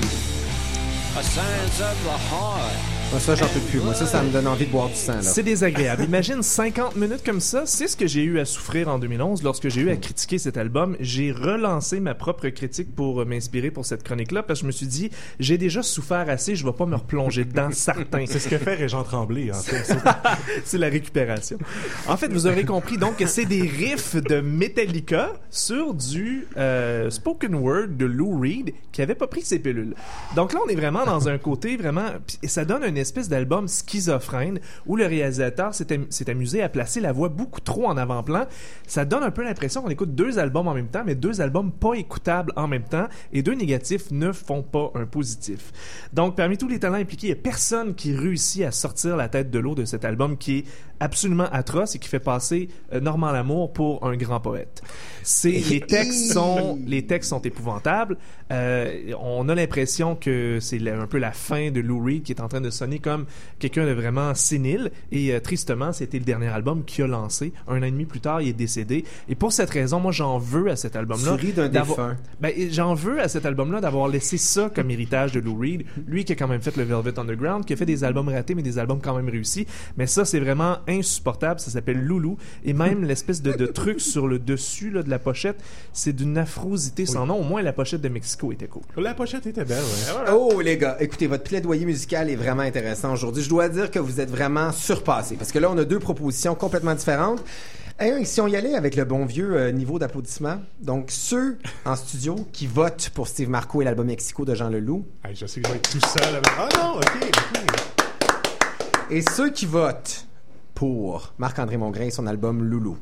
A science of the heart.
Moi, ça, j'en peux plus. Moi, ça, ça me donne envie de boire du sang, là.
C'est désagréable. Imagine 50 minutes comme ça. C'est ce que j'ai eu à souffrir en 2011 lorsque j'ai eu à critiquer cet album. J'ai relancé ma propre critique pour euh, m'inspirer pour cette chronique-là parce que je me suis dit, j'ai déjà souffert assez, je vais pas me replonger dedans, certain.
C'est ce que fait Régent Tremblay, en fait.
c'est la récupération. En fait, vous aurez compris donc que c'est des riffs de Metallica sur du euh, spoken word de Lou Reed qui avait pas pris ses pilules. Donc là, on est vraiment dans un côté vraiment puis ça donne une espèce d'album schizophrène où le réalisateur s'est am- s'est amusé à placer la voix beaucoup trop en avant-plan. Ça donne un peu l'impression qu'on écoute deux albums en même temps, mais deux albums pas écoutables en même temps et deux négatifs ne font pas un positif. Donc, parmi tous les talents impliqués, il n'y a personne qui réussit à sortir la tête de l'eau de cet album qui est absolument atroce et qui fait passer euh, Normand Lamour pour un grand poète. C'est les textes sont les textes sont épouvantables. Euh, on a l'impression que c'est un peu la fin de Lou Reed qui est en train de sonner comme quelqu'un de vraiment sénile et euh, tristement c'était le dernier album qu'il a lancé. Un an et demi plus tard, il est décédé et pour cette raison, moi j'en veux à cet album-là.
Tu ris d'un défunt.
ben, j'en veux à cet album-là d'avoir laissé ça comme héritage de Lou Reed. Lui qui a quand même fait le Velvet Underground, qui a fait des albums ratés, mais des albums quand même réussis. Mais ça, c'est vraiment insupportable. Ça s'appelle Loulou. Et même l'espèce de, de truc sur le dessus là, de la pochette, c'est d'une affrosité sans nom. Au moins, la pochette de Mexico était cool.
La pochette était belle, ouais.
Oh les gars, écoutez, votre plaidoyer musical est vraiment intéressant aujourd'hui. Je dois dire que vous êtes vraiment surpassés parce que là on a deux propositions complètement différentes. Et si on y allait avec le bon vieux euh, niveau d'applaudissement, donc ceux en studio qui votent pour Steve Marco et l'album Mexico de Jean Leloup,
Hey, je sais que je vais être tout seul. avec- Ah non, ok, ok.
et ceux qui votent pour Marc-André Mongrain et son album Loulou.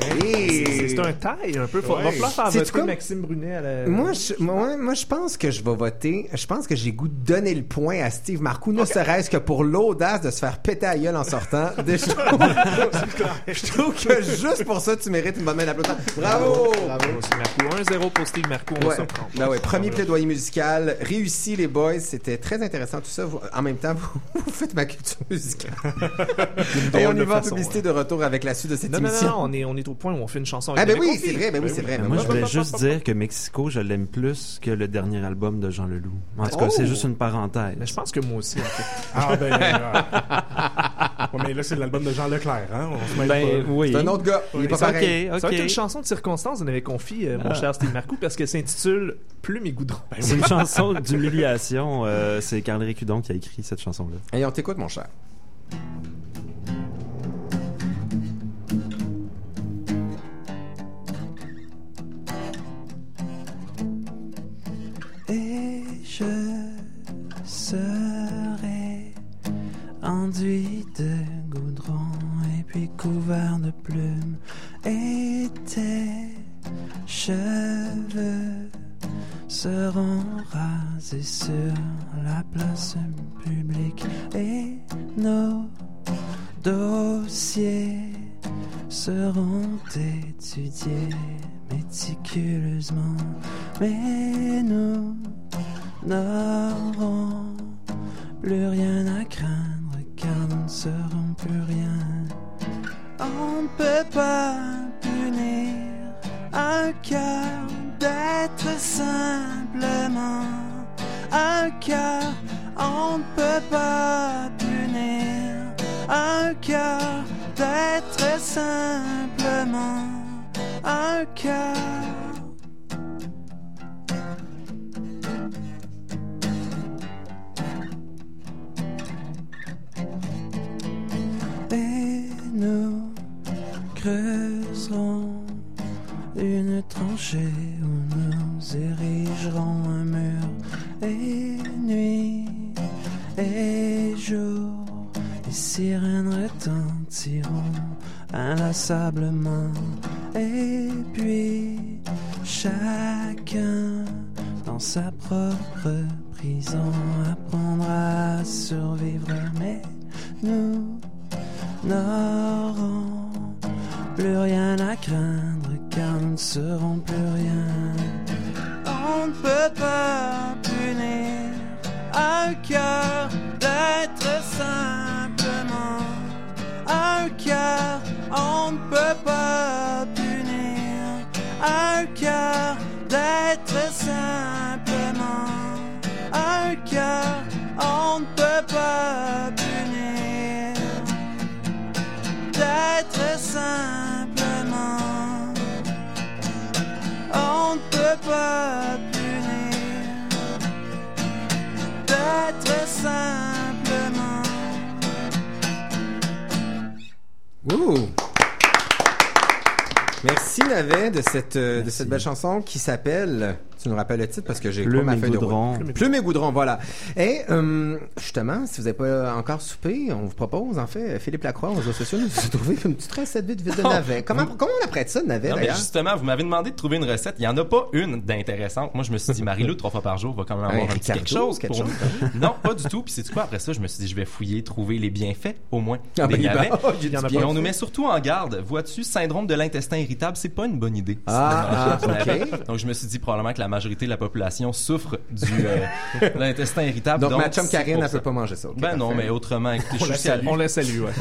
C'est un taille un peu. Faut,
Ouais.
Va falloir faire voter
quoi?
Maxime Brunet à la...
Moi je, moi, moi, je pense que je vais voter. Je pense que j'ai goût de donner le point à Steve Marcoux, ne serait-ce que pour l'audace de se faire péter à gueule en sortant. De- je, trouve, je trouve que juste pour ça, tu mérites une bonne main d'applaudissement. Bravo!
Bravo, Steve Marco. 1-0 pour Steve Marco. On
Ouais.
se prend.
Ben ouais, premier plaidoyer musical, réussi les boys, c'était très intéressant tout ça. Vous- en même temps, vous, vous faites ma culture musicale. Et on y va en publicité de retour avec la suite de cette
Non, non,
émission.
non, on est, on est au point où on fait une chanson
Ah ben oui, c'est vrai, ben oui, c'est vrai.
Ben
Ben
moi, je voulais juste dire que Mexico, je l'aime plus que le dernier album de Jean Leloup. En tout cas,
Oh!
c'est juste une parenthèse.
Mais je pense que moi aussi, en fait.
Ah ben. euh, ouais, mais là, c'est l'album de Jean Leclerc, hein? On se mêle
Ben
pas.
oui.
C'est un autre gars, il est pas
C'est
pareil.
ok,
Ça va être une chanson de circonstance, on avait confié, euh, mon cher Steve Marcoux, parce qu'elle s'intitule Plume et goudron.
C'est une chanson d'humiliation. euh, c'est Carl Récudon qui a écrit cette chanson-là.
Et on t'écoute, mon cher.
Je serai enduit de goudron et puis couvert de plumes et tes cheveux seront rasés sur la place publique un cœur d'être simplement
Navet de cette euh, de cette belle chanson qui s'appelle tu nous rappelles le titre parce que j'ai
Plume
ma feuille de
goudron.
route. Plume et goudron voilà et euh, justement si vous n'avez pas encore soupé on vous propose en fait Philippe Lacroix aux réseaux sociaux nous a trouvé une petite recette vite vite de
Oh,
navet comment comment on apprête ça de navet
Non, mais
d'ailleurs?
justement, vous m'avez demandé de trouver une recette. Il n'y en a pas une d'intéressante. Moi, je me suis dit, Marie-Lou, trois fois par jour, va quand même avoir un petit quelque chose
quelque
pour
chose,
nous. Non, pas du tout. Puis c'est quoi après ça? Je me suis dit, je vais fouiller, trouver les bienfaits, au moins,
Ah,
des
ben,
navets.
oh,
y en a pas. On nous met surtout en garde. Vois-tu, syndrome de l'intestin irritable, c'est pas une bonne idée.
Ah,
de
ah,
du navet.
ok.
Donc, je me suis dit probablement que la majorité de la population souffre du euh, de l'intestin irritable.
donc, ma chum Karine elle peut pas manger ça
Ben non, mais autrement, écoutez, je
On la salue. On la salue, ouais.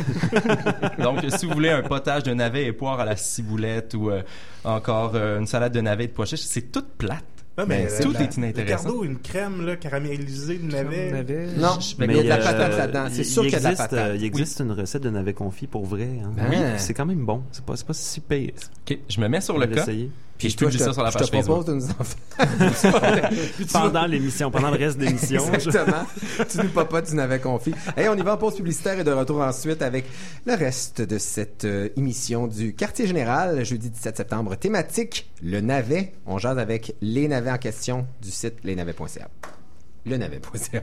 donc, si vous voulez un potage de navets et poires à la ciboulette ou euh, encore euh, une salade de navets et de pois chiches, c'est toute plate.
Ah, mais euh,
tout
la-
est inintéressant.
Ricardo, une crème là, caramélisée de navet.
Navet.
non mais il y a de la
euh,
patate là-dedans c'est sûr
il
qu'il y a de la
existe,
patate
il existe une recette de navet confit pour vrai. hein.
Ben.
Oui, c'est quand même bon. C'est pas, c'est pas si pire.
OK, je me mets sur
On
le cas.
l'essayer.
Puis je publie
te-
ça sur la
je
page
te propose
Facebook.
de nous en faire
Pendant l'émission, pendant le reste de l'émission. je-
Exactement. tu nous papotes du navet confit. Et on y va en pause publicitaire et de retour ensuite avec le reste de cette euh, émission du Quartier Général, jeudi 17 septembre, thématique le navet. On jase avec les navets en question du site lesnavets.ca. Le navet.ca.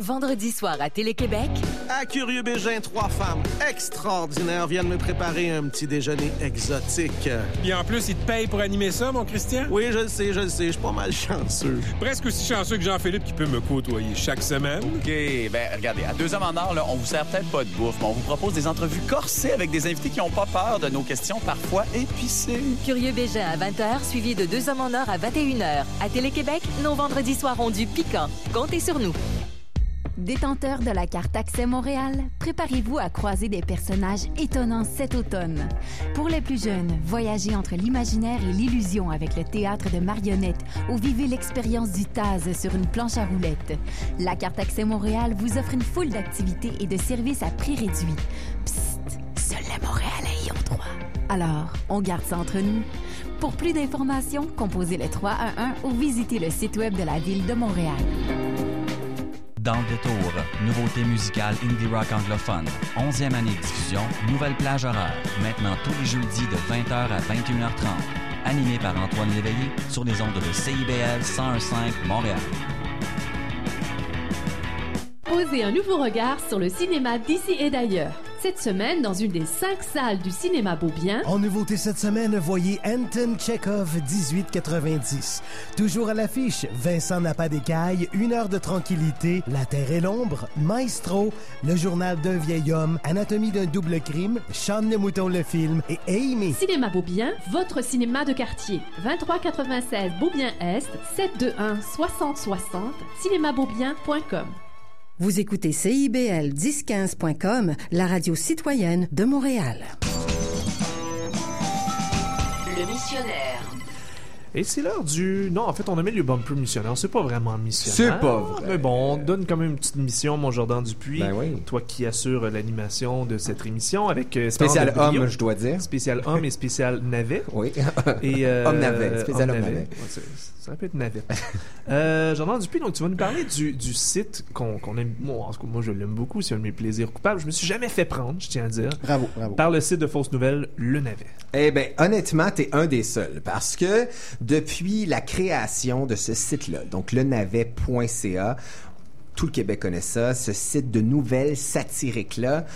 Vendredi soir à Télé-Québec,
À Curieux Bégin, trois femmes extraordinaires viennent me préparer un petit déjeuner exotique.
Et en plus, il te paye pour animer ça, mon Christian?
Oui, je le sais, je le sais, je suis pas mal chanceux.
Presque aussi chanceux que Jean-Philippe qui peut me côtoyer chaque semaine.
OK, ben regardez, à deux hommes en or, là, on vous sert peut-être pas de bouffe, mais on vous propose des entrevues corsées avec des invités qui n'ont pas peur de nos questions parfois épicées.
Curieux Bégin à 20h, suivi de Deux hommes en or à 21h. À Télé-Québec, nos vendredis soirs ont du piquant. Comptez sur nous.
Détenteur de la carte Accès Montréal, préparez-vous à croiser des personnages étonnants cet automne. Pour les plus jeunes, voyagez entre l'imaginaire et l'illusion avec le théâtre de marionnettes ou vivez l'expérience du Taz sur une planche à roulettes. La carte Accès Montréal vous offre une foule d'activités et de services à prix réduit. Psst, seuls les Montréalais y ont droit. Alors, on garde ça entre nous. Pour plus d'informations, composez le 311 ou visitez le site web de la Ville de Montréal.
Dans le détour, nouveauté musicale indie rock anglophone. 11e année de diffusion, nouvelle plage horaire. Maintenant tous les jeudis de 20h à 21h30. Animé par Antoine Léveillé sur les ondes de CIBL 1015 Montréal.
Posez un nouveau regard sur le cinéma d'ici et d'ailleurs. Cette semaine, dans une des cinq salles du cinéma Beaubien,
En nouveauté cette semaine, voyez Anton Chekhov 1890. Toujours à l'affiche, Vincent n'a pas d'écaille, Une heure de tranquillité, La Terre et l'ombre, Maestro, Le journal d'un vieil homme, Anatomie d'un double crime, Sean le mouton le film et Amy.
Cinéma Beaubien, votre cinéma de quartier. 2396 Beaubien-Est, 721 6060, cinémabeaubien.com.
Vous écoutez CIBL 1015.com, la radio citoyenne de Montréal.
Le missionnaire.
Et c'est l'heure du... Non, en fait, on a mis le bumper missionnaire. C'est pas vraiment missionnaire.
C'est pas vrai.
Mais bon, on donne quand même une petite mission, mon Jordan Dupuis.
Ben oui.
Toi qui assures l'animation de cette émission avec... euh,
Spécial homme, je dois dire.
Spécial homme et spécial navet.
Oui.
Et, euh,
Homme navet, spécial homme navet.
Ouais, c'est- ça peut être navet. euh, Jordan Dupuis, donc tu vas nous parler du, du site qu'on qu'on aime. Moi, en tout cas, moi, je l'aime beaucoup. C'est un de mes plaisirs coupables. Je me suis jamais fait prendre, je tiens à dire.
Bravo, bravo.
Par le site de fausses nouvelles, Le Navet.
Eh ben, honnêtement, t'es un des seuls. Parce que depuis la création de ce site-là, donc lenavet.ca, tout le Québec connaît ça, ce site de nouvelles satiriques-là,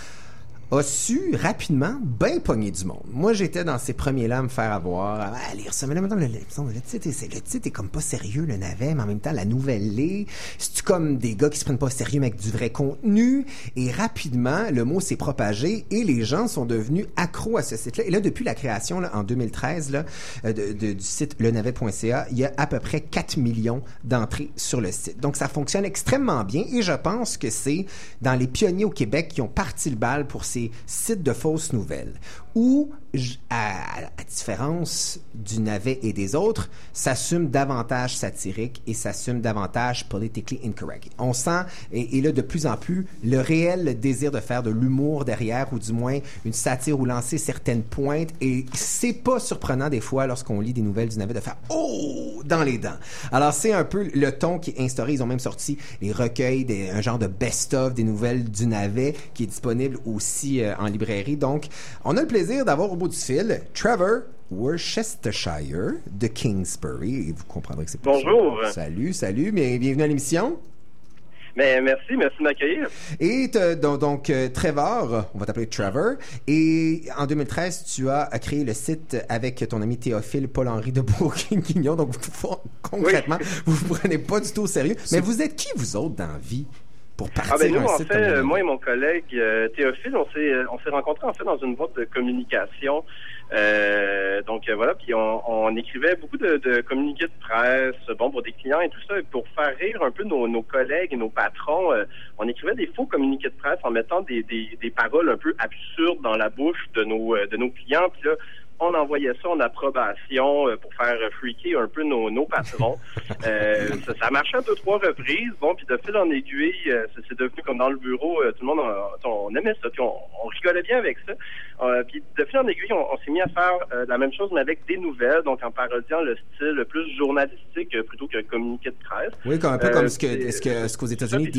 a su rapidement bien pogner du monde. Moi, j'étais dans ces premiers-là à me faire avoir, à lire ça. Mais là, maintenant, le, le, c'est, le titre est comme pas sérieux, le navet, mais en même temps, la nouvelle l'est. C'est comme des gars qui se prennent pas sérieux, mais avec du vrai contenu? Et rapidement, le mot s'est propagé et les gens sont devenus accros à ce site-là. Et là, depuis la création, là, en 2013, là, euh, de, du site lenavet.ca, il y a à peu près 4 millions d'entrées sur le site. Donc, ça fonctionne extrêmement bien et je pense que c'est dans les pionniers au Québec qui ont parti le bal pour ces sites de fausses nouvelles où, à, à, différence du navet et des autres, s'assume davantage satirique et s'assume davantage politically incorrect. On sent, et, et, là, de plus en plus, le réel désir de faire de l'humour derrière, ou du moins une satire ou lancer certaines pointes, et c'est pas surprenant des fois, lorsqu'on lit des nouvelles du navet, de faire « Oh! » dans les dents. Alors, c'est un peu le ton qui est instauré. Ils ont même sorti les recueils, des, un genre de best-of des nouvelles du navet, qui est disponible aussi euh, en librairie. Donc, on a le plaisir d'avoir au bout du fil Trevor Worcestershire de Kingsbury. Et vous comprendrez que c'est
Bonjour.
Salut, salut, bienvenue à l'émission.
Mais merci, merci de m'accueillir.
Et donc, donc euh, Trevor, on va t'appeler Trevor. Et en 2013, tu as créé le site avec ton ami Théophile Paul-Henri de Bourguignon. Donc, vous, concrètement, oui. vous vous prenez pas du tout au sérieux. Mais vous êtes qui, vous autres, dans la vie? Pour partir
ah ben nous, en fait,
comme
moi et mon collègue euh, Théophile, on s'est on s'est rencontrés en fait dans une boîte de communication. Euh, donc euh, voilà, puis on, on, écrivait beaucoup de, de, communiqués de presse, bon pour des clients et tout ça, et pour faire rire un peu nos, nos collègues et nos patrons, euh, on écrivait des faux communiqués de presse en mettant des, des, des, paroles un peu absurdes dans la bouche de nos de nos clients. Puis là, on envoyait ça en approbation euh, pour faire freaker un peu nos, nos patrons. euh, ça, ça marchait deux, trois reprises. Bon, puis de fil en aiguille, euh, c'est devenu comme dans le bureau, euh, tout le monde, on, on aimait ça, puis on, on, rigolait bien avec ça. puis de fil en aiguille, on, on s'est mis à faire la même chose, mais avec des nouvelles, donc en parodiant le style plus journalistique plutôt que communiqué de presse.
Oui, comme un peu comme ce que ce qu'aux États-Unis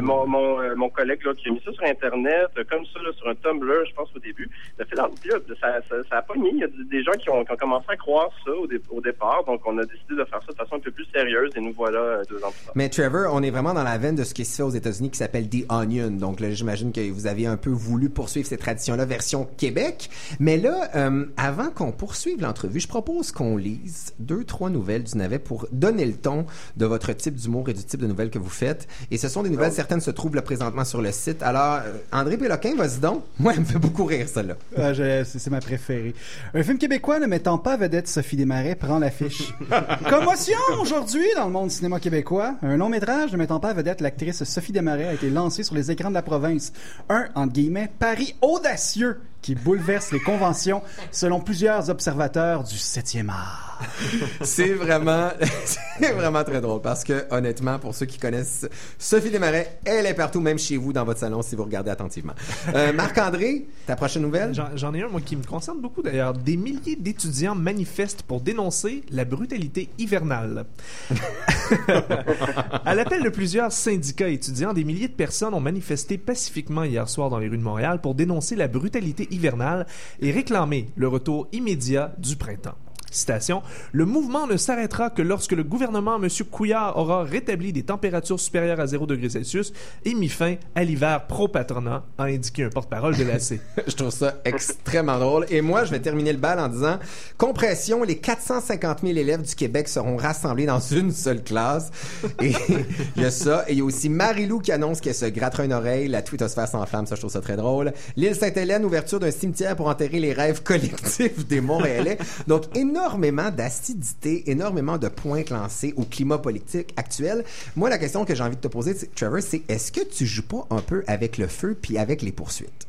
mon, mon, mon collègue là, qui a mis ça sur Internet, comme ça, là, sur un Tumblr, je pense au début. De fil en aiguille, ça, ça, ça a pas mis. Il y a des gens qui ont, qui ont, commencé à croire ça au, dé au, départ. Donc, on a décidé de faire ça de façon un peu plus sérieuse et nous voilà euh, deux ans plus tard.
Mais Trevor, on est vraiment dans la veine de ce qui se fait aux États-Unis qui s'appelle The Onion. Donc là, j'imagine que vous avez un peu voulu poursuivre cette tradition-là version Québec. Mais là, euh, avant qu'on poursuive l'entrevue, je propose qu'on lise deux, trois nouvelles du navet pour donner le ton de votre type d'humour et du type de nouvelles que vous faites. Et ce sont des nouvelles, certaines se trouvent là présentement sur le site. Alors, euh, André Péloquin, vas-y donc. Moi, elle me fait beaucoup rire, celle-là.
Ah, c'est ma préférée. Un film québécois ne mettant pas vedette Sophie Desmarais prend l'affiche. Commotion aujourd'hui dans le monde cinéma québécois. Un long métrage ne mettant pas vedette l'actrice Sophie Desmarais a été lancé sur les écrans de la province. Un, entre guillemets, pari audacieux qui bouleverse les conventions selon plusieurs observateurs du 7e art.
c'est vraiment, c'est vraiment très drôle parce que, honnêtement, pour ceux qui connaissent Sophie Desmarais, elle est partout, même chez vous, dans votre salon, si vous regardez attentivement. Euh, Marc-André, ta prochaine nouvelle?
J'en ai un, moi, qui me concerne beaucoup d'ailleurs. Des milliers d'étudiants manifestent pour dénoncer la brutalité hivernale. à l'appel de plusieurs syndicats étudiants, des milliers de personnes ont manifesté pacifiquement hier soir dans les rues de Montréal pour dénoncer la brutalité hivernale et réclamer le retour immédiat du printemps. Citation, le mouvement ne s'arrêtera que lorsque le gouvernement M. Couillard aura rétabli des températures supérieures à 0 degré Celsius et mis fin à l'hiver pro-patronat, a indiqué un porte-parole de l'AC.
je trouve ça extrêmement drôle. Et moi, je vais terminer le bal en disant, compression, les 450 000 élèves du Québec seront rassemblés dans une seule classe. Et il y a ça. Et il y a aussi Marie-Lou qui annonce qu'elle se grattera une oreille. La twittosphère s'enflamme. Ça, je trouve ça très drôle. L'île Sainte-Hélène, ouverture d'un cimetière pour enterrer les rêves collectifs des Montréalais. Donc, énorme énormément d'acidité, énormément de points lancés au climat politique actuel. Moi, la question que j'ai envie de te poser, Trevor, c'est est-ce que tu joues pas un peu avec le feu puis avec les poursuites?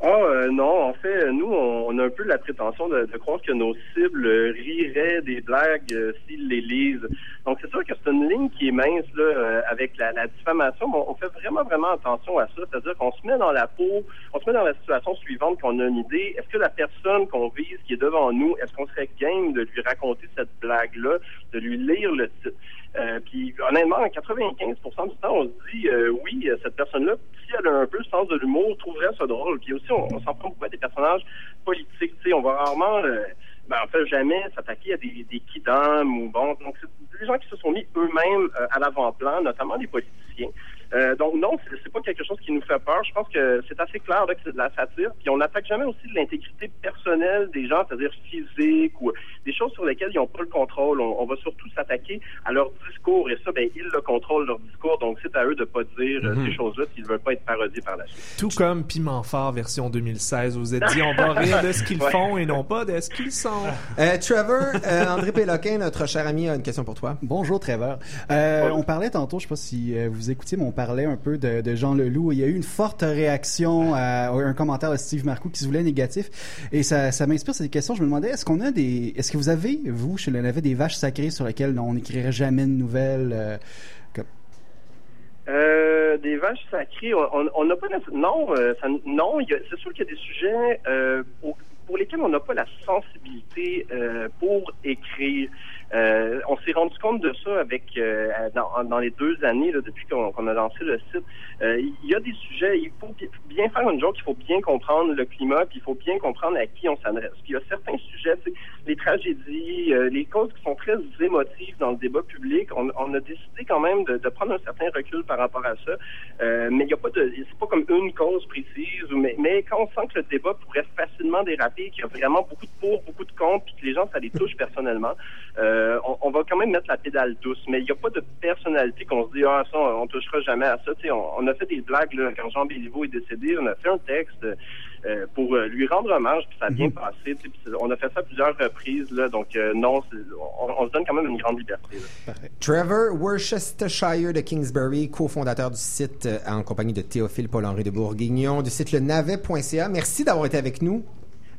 Ah euh, non, en fait, nous, on, on, a un peu la prétention de, de croire que nos cibles riraient des blagues euh, s'ils les lisent. Donc c'est sûr que c'est une ligne qui est mince là, euh, avec la, la diffamation, mais on, on, fait vraiment, vraiment attention à ça. C'est-à-dire qu'on se met dans la peau, on se met dans la situation suivante qu'on a une idée. Est-ce que la personne qu'on vise qui est devant nous, est-ce qu'on serait game de lui raconter cette blague-là, de lui lire le titre? Euh, puis honnêtement, 95% du temps, on se dit euh, oui, cette personne-là, si elle a un peu le sens de l'humour, trouverait ça drôle. Puis aussi, on, s'en prend beaucoup à des personnages politiques. Sais, on va rarement euh, ben, en fait jamais s'attaquer à des, des ou bon. Donc, c'est des gens qui se sont mis eux-mêmes euh, à l'avant-plan, notamment les politiciens. Euh, donc non, c'est pas quelque chose qui nous fait peur. Je pense que c'est assez clair là, que c'est de la satire. Puis on n'attaque jamais aussi de l'intégrité personnelle des gens, c'est-à-dire physique ou des choses sur lesquelles ils n'ont pas le contrôle. On, on va surtout s'attaquer à leur discours et ça, ben ils le contrôlent leur discours. Donc c'est à eux de pas dire euh,
Mhm.
ces choses-là s'ils veulent pas être parodiés par la suite.
Tout comme Piment Fort version 2016, vous vous êtes dit on va rire de ce qu'ils
Ouais.
font et non pas de ce qu'ils sont.
Euh, Trevor, euh, André Péloquin, notre cher ami, a une question pour toi.
Bonjour Trevor. Euh, on parlait tantôt, je sais pas si euh, vous écoutiez, mais on parlait un peu de, de Jean Leloup. Il y a eu une forte réaction à un commentaire de Steve Marcoux qui se voulait négatif. Et ça, ça m'inspire cette question. Je me demandais, est-ce qu'on a des, est-ce que vous avez, vous, chez le Navet, des vaches sacrées sur lesquelles on n'écrirait jamais de nouvelles? euh,
Euh, des vaches sacrées, on- n'a pas non, euh, non. C'est sûr qu'il y a des sujets pour, lesquels on n'a pas la sensibilité pour écrire. Euh, on s'est rendu compte de ça avec euh, dans, dans les deux années là, depuis qu'on qu'on a lancé le site. Euh, il y a des sujets, il faut bi- bien faire une joke, il faut bien comprendre le climat, puis il faut bien comprendre à qui on s'adresse. Puis il y a certains sujets, les tragédies, euh, les causes qui sont très émotives dans le débat public. On, on a décidé quand même de, de prendre un certain recul par rapport à ça. Euh, mais il n'y a pas de, c'est pas comme une cause précise. Mais, mais quand on sent que le débat pourrait facilement déraper, qu'il y a vraiment beaucoup de pour, beaucoup de contre, puis que les gens ça les touche personnellement, euh, on, on va quand même mettre la pédale douce. Mais il n'y a pas de personnalité qu'on se dit ah ça on, on touchera jamais à ça. On, on a fait des blagues là, quand Jean Béliveau est décédé. On a fait un texte. euh, pour euh, lui rendre hommage, puis ça a bien passé. puis c'est- on a fait ça à plusieurs reprises, là, donc euh, non, on, se donne quand même une grande liberté.
Trevor Worcestershire de Kingsbury, cofondateur du site euh, en compagnie de Théophile Paul-Henri de Bourguignon, du site lenavet.ca. Merci d'avoir été avec nous.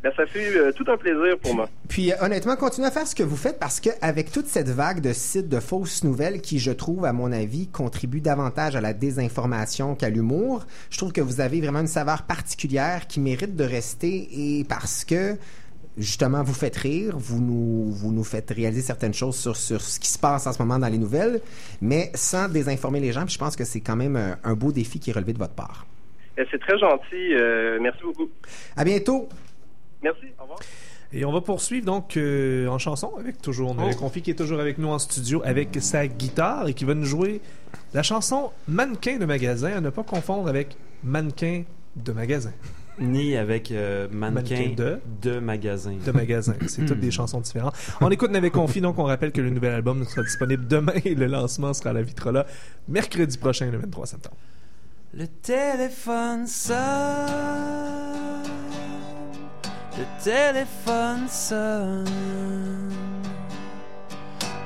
Ben, ça fait euh, tout un plaisir pour moi.
Puis euh, honnêtement, continuez à faire ce que vous faites parce que avec toute cette vague de sites de fausses nouvelles qui, je trouve, à mon avis, contribue davantage à la désinformation qu'à l'humour, je trouve que vous avez vraiment une saveur particulière qui mérite de rester et parce que justement vous faites rire, vous nous vous nous faites réaliser certaines choses sur sur ce qui se passe en ce moment dans les nouvelles, mais sans désinformer les gens. Puis je pense que c'est quand même un, un beau défi qui est relevé de votre part.
Euh, C'est très gentil. euh, merci beaucoup.
À bientôt.
Merci. Au revoir.
Et on va poursuivre donc euh, en chanson avec toujours Noël
Oh.
Confi qui est toujours avec nous en studio avec sa guitare et qui va nous jouer la chanson Mannequin de magasin à ne pas confondre avec Mannequin de magasin.
Ni avec euh, mannequin,
Mannequin de
de magasin.
de magasin. C'est toutes des chansons différentes. On écoute Navet Confi, donc on rappelle que le nouvel album sera disponible demain et le lancement sera à la Vitrola mercredi prochain, le 23 septembre.
Le téléphone sonne. Le téléphone sonne.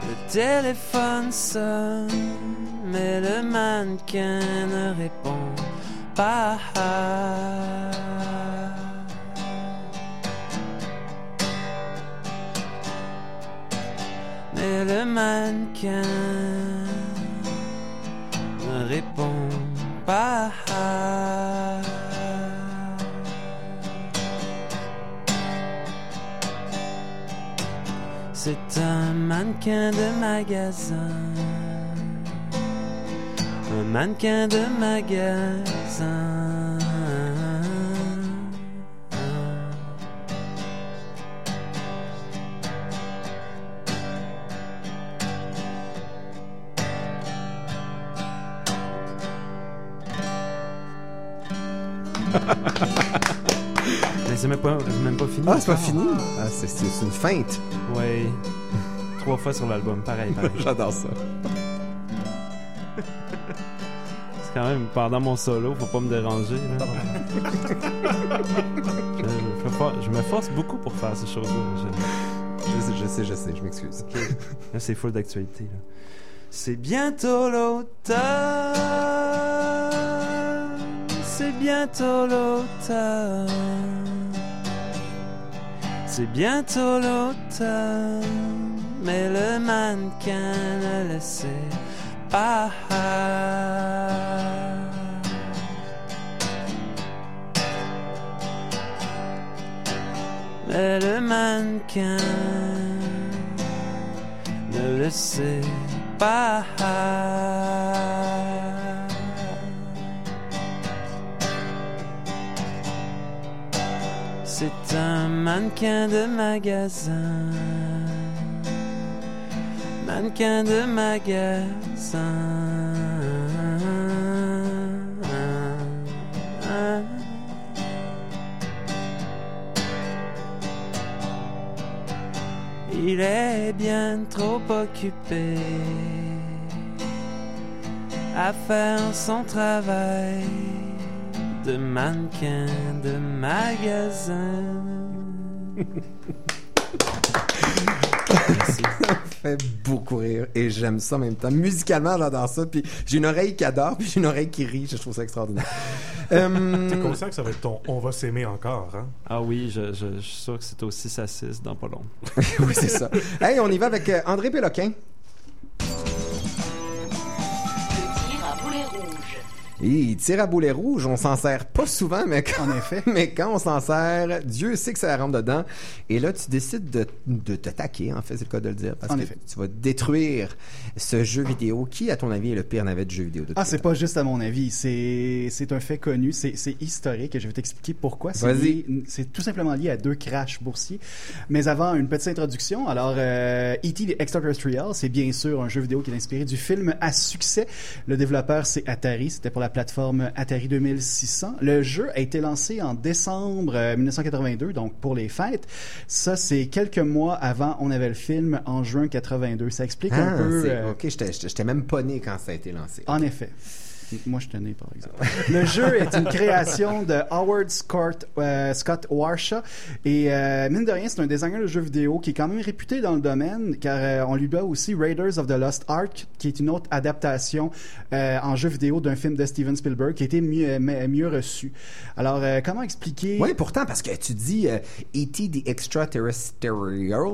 Le téléphone sonne. Mais le mannequin ne répond pas. Mais le mannequin ne répond pas. C'est un mannequin de magasin. Un mannequin de magasin. C'est même pas, c'est même pas fini.
Ah, c'est pas fini? Ah, c'est c'est une feinte.
Ouais. Trois fois sur l'album, pareil, pareil.
J'adore ça.
C'est quand même pendant mon solo, faut pas me déranger. là. je, me for- je me force beaucoup pour faire ces choses-là. Je-
Je sais, je sais, je sais, je m'excuse.
Là, c'est full d'actualité. là. C'est bientôt l'automne. C'est bientôt l'automne. C'est bientôt l'automne. Mais le mannequin ne le sait pas. Mais le mannequin ne le sait pas. C'est un mannequin de magasin. Mannequin de magasin. Il est bien trop occupé à faire son travail de mannequin de magasin.
ça fait beaucoup rire et j'aime ça en même temps. Musicalement, j'adore ça. Puis j'ai une oreille qui adore, puis j'ai une oreille qui rit. Je trouve ça extraordinaire. Euh,
T'es conscient que ça va être ton On va s'aimer encore, hein?
Ah oui, je, je- je suis sûr que c'est aussi 6 à 6 dans pas long.
oui, c'est ça. Hey, on y va avec euh, André Péloquin. Il tire à boulet rouge, on s'en sert pas souvent, mais quand,
En effet.
mais quand on s'en sert, Dieu sait que ça rentre dedans. Et là, tu décides de, de t'attaquer, en fait, c'est le cas de le dire, parce
En
que
effet.
tu vas détruire ce jeu vidéo. Qui, à ton avis, est le pire navet du jeu vidéo de
Ah, c'est pas juste à mon avis. C'est un fait connu. C'est historique et je vais t'expliquer pourquoi. C'est
Vas-y.
lié- C'est tout simplement lié à deux crashs boursiers. Mais avant, une petite introduction. Alors, euh, E.T. Extraterrestrial, c'est bien sûr un jeu vidéo qui est inspiré du film à succès. Le développeur, c'est Atari. C'était pour la plateforme Atari 2600. Le jeu a été lancé en décembre euh, 1982, donc pour les fêtes. Ça, c'est quelques mois avant on avait le film en juin 82. Ça explique un
Ah,
peu...
c'est-
euh,
ok, j'étais même pas né quand ça a été lancé.
en effet. Moi, je tenais, par exemple. Le jeu est une création de Howard Scott, euh, Scott Warshaw. Et euh, mine de rien, c'est un designer de jeux vidéo qui est quand même réputé dans le domaine, car euh, on lui doit aussi Raiders of the Lost Ark, qui est une autre adaptation euh, en jeu vidéo d'un film de Steven Spielberg, qui a été mieux, mieux reçu. Alors, euh, comment expliquer...
Oui, pourtant, parce que tu dis euh, E.T. the Extraterrestrial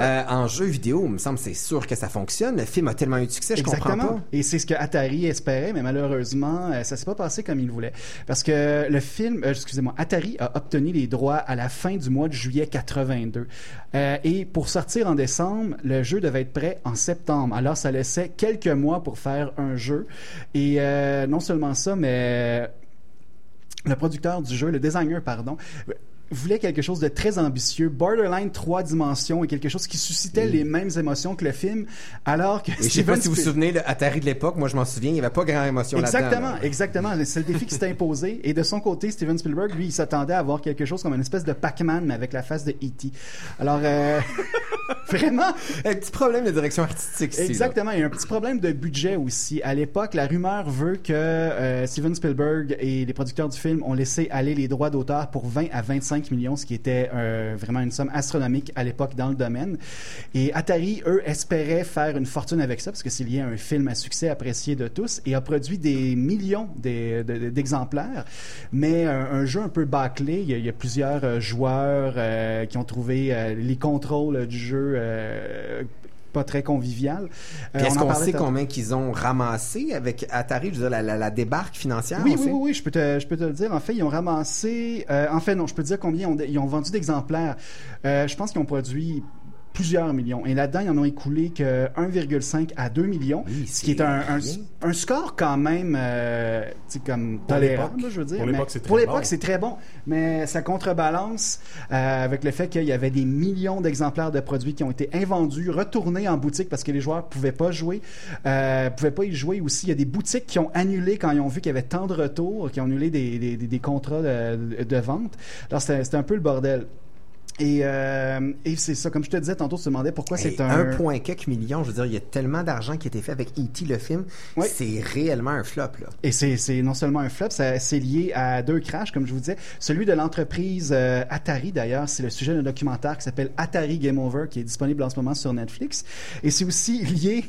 euh, en jeu vidéo, il me semble c'est sûr que ça fonctionne. Le film a tellement eu de succès, je comprends
Exactement.
pas.
Et c'est ce que Atari espérait, mais malheureusement, euh, ça s'est pas passé comme il voulait. Parce que le film, euh, excusez-moi, Atari a obtenu les droits à la fin du mois de juillet 82. Euh, et pour sortir en décembre, le jeu devait être prêt en septembre. Alors, ça laissait quelques mois pour faire un jeu. Et non seulement ça, mais le producteur du jeu, le designer, pardon, voulait quelque chose de très ambitieux, borderline trois dimensions et quelque chose qui suscitait
Mm.
les mêmes émotions que le film, alors que
Et je sais pas si vous vous souvenez, le Atari de l'époque, moi je m'en souviens, il n'y avait pas grand émotion.
Exactement,
là.
exactement. C'est le défi qui s'était imposé. Et de son côté, Steven Spielberg, lui, il s'attendait à avoir quelque chose comme une espèce de Pac-Man, mais avec la face de E.T. Alors, euh, vraiment...
Un petit problème de direction artistique ici.
Exactement. Il y a un petit problème de budget aussi. À l'époque, la rumeur veut que euh, Steven Spielberg et les producteurs du film ont laissé aller les droits d'auteur pour 20 à 25 millions, ce qui était euh, vraiment une somme astronomique à l'époque dans le domaine. Et Atari, eux, espéraient faire une fortune avec ça, parce que c'est lié à un film à succès apprécié de tous, et a produit des millions d'exemplaires. Mais un, jeu un peu bâclé, il y a, plusieurs euh, joueurs euh, qui ont trouvé les contrôles du jeu pas très convivial. Euh,
Est-ce qu'on sait combien qu'ils ont ramassé avec Atari, je veux dire, la, la- la débarque financière?
Oui, oui,
sait?
oui, oui, je peux te, je peux te le dire. En fait, ils ont ramassé. euh, en fait, non, je peux te dire combien ils ont, ils ont vendu d'exemplaires. Euh, je pense qu'ils ont produit plusieurs millions. Et là-dedans, ils en ont écoulé que 1,5 à 2 millions, ce qui est un, un,
rien.
un score quand même, euh, tu sais, comme
Pour
tolérable,
l'époque.
je veux dire.
Pour l'époque, c'est très
Pour l'époque,
bon.
c'est très bon. Mais ça contrebalance euh, avec le fait qu'il y avait des millions d'exemplaires de produits qui ont été invendus, retournés en boutique parce que les joueurs pouvaient pas jouer, euh, pouvaient pas y jouer aussi. Il y a des boutiques qui ont annulé quand ils ont vu qu'il y avait tant de retours, qui ont annulé des, des, des- des contrats de, de vente. Alors, c'était un peu le bordel. Et, euh, et c'est ça, comme je te disais tantôt, tu te demandais pourquoi c'est un...
1,4 million, je veux dire, il y a tellement d'argent qui a été fait avec E.T. le film.
Oui.
C'est réellement un flop, là.
Et c'est c'est non seulement un flop, c'est lié à deux crashs, comme je vous disais. Celui de l'entreprise euh, Atari, d'ailleurs, c'est le sujet d'un documentaire qui s'appelle Atari Game Over, qui est disponible en ce moment sur Netflix. Et c'est aussi lié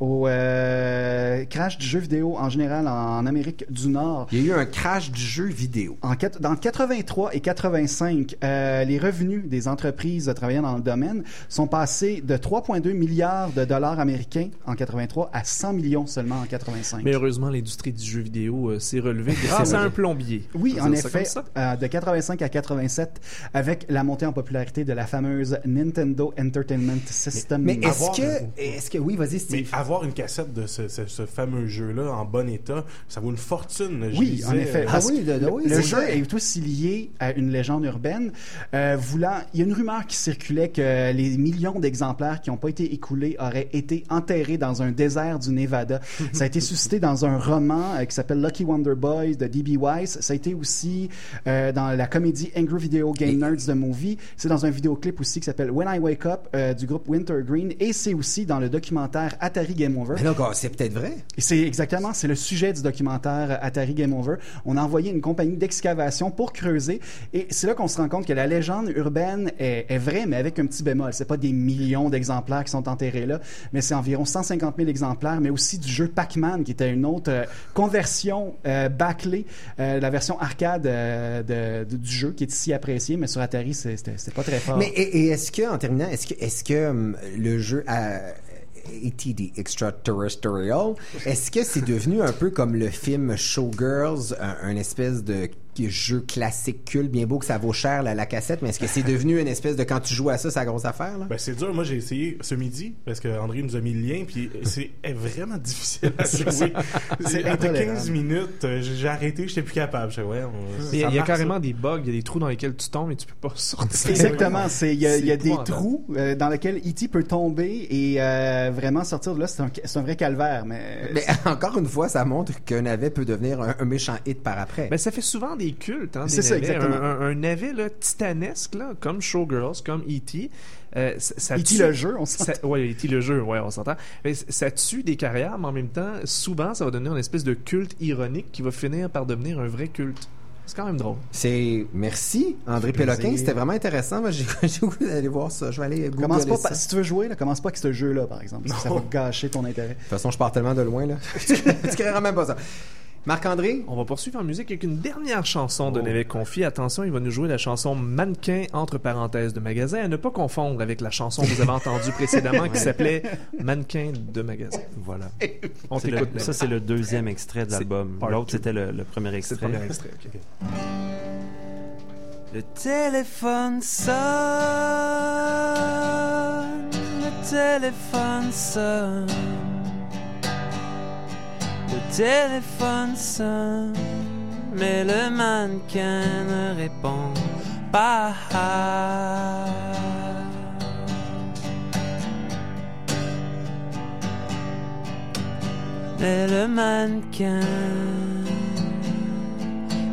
au euh, crash du jeu vidéo en général en Amérique du Nord.
Il y a eu un crash du jeu vidéo.
En, dans 83 et 85, euh, les revenus des entreprises travaillant dans le domaine sont passés de 3,2 milliards de dollars américains en 83 à 100 millions seulement en 85.
Mais heureusement, l'industrie du jeu vidéo euh, s'est relevée grâce à un plombier.
Oui, en effet, euh, de 85 à 87, avec la montée en popularité de la fameuse Nintendo Entertainment System.
Mais est-ce que, est-ce que, oui, vas-y,
Mais
Steve.
Avoir une cassette de ce, ce- ce fameux jeu-là en bon état, ça vaut une fortune. je
Oui, en effet.
euh,
Parce
oui, de- de- oui,
le jeu est aussi lié à une légende urbaine. Euh, voulant, il y a une rumeur qui circulait que les millions d'exemplaires qui n'ont pas été écoulés auraient été enterrés dans un désert du Nevada. Ça a été suscité dans un roman euh, qui s'appelle Lucky Wonder Boys de D.B. Weiss. Ça a été aussi euh, dans la comédie Angry Video Game Nerds the Movie. C'est dans un vidéoclip aussi qui s'appelle When I Wake Up du groupe Wintergreen. Et c'est aussi dans le documentaire Atari Game Over.
Mais c'est peut-être vrai.
C'est exactement, c'est le sujet du documentaire Atari Game Over. On a envoyé une compagnie d'excavation pour creuser et c'est là qu'on se rend compte que la légende urbaine est, est vraie, mais avec un petit bémol. C'est pas des millions d'exemplaires qui sont enterrés là, mais c'est environ 150 000 exemplaires, mais aussi du jeu Pac-Man qui était une autre euh, conversion euh, bâclée, euh, la version arcade euh, de- de- du jeu qui est ici appréciée, mais sur Atari, c'était pas très fort.
Mais et, et est-ce que, en terminant, est-ce que, est-ce que hum, le jeu a E.T. the Extraterrestrial, est-ce que c'est devenu un peu comme le film Showgirls, un espèce de jeu classique culte, bien beau que ça vaut cher la, la cassette, mais est-ce que c'est devenu une espèce de quand tu joues à ça, c'est la grosse affaire là?
Ben, c'est dur. Moi, j'ai essayé ce midi parce que André nous a mis le lien, puis c'est est vraiment difficile à jouer.
C'est
Après
intolérable.
15 minutes, euh, j'ai arrêté, j'étais plus capable. Je ouais,
Mais il y a, y carrément
ça.
des bugs, il y a des trous dans lesquels tu tombes et tu peux pas sortir.
Exactement, c'est il y a, y des trous euh, dans lesquels E.T. peut tomber et euh, vraiment sortir de là, c'est un, c'est un vrai calvaire. Mais,
Mais encore une fois, ça montre qu'un navet peut devenir un, un méchant hit par après.
Ben, ça fait souvent des cultes, hein,
C'est ça,
navets.
exactement.
Un, un- un navet là, titanesque, là, comme Showgirls, comme E.T. Euh, ça,
E.T.
tue-
le jeu, on s'entend.
Ouais, E.T. le jeu, ouais, on s'entend. Mais ça tue des carrières, mais en même temps, souvent, ça va devenir une espèce de culte ironique qui va finir par devenir un vrai culte. C'est quand même drôle.
C'est merci André. Péloquin, c'était vraiment intéressant. Moi, j'ai goût d'aller voir ça. Je vais aller googler
commence pas
ça.
si tu veux jouer, là, commence pas avec ce jeu-là, par exemple. Ça va gâcher ton intérêt.
De toute façon, je pars tellement de loin là. tu créeras même pas ça. Marc-André,
On va poursuivre en musique avec une dernière chanson de Neve Confi. Attention, il va nous jouer la chanson Mannequin entre parenthèses de magasin, à ne pas confondre avec la chanson que vous avez entendue précédemment qui s'appelait Mannequin de magasin.
Voilà.
On t'écoute.
ça, c'est le deuxième extrait de l'album. L'autre, c'était le, le premier extrait.
le premier extrait. ok.
Le téléphone sonne, le téléphone sonne, le téléphone sonne, mais le mannequin ne répond pas. Mais le mannequin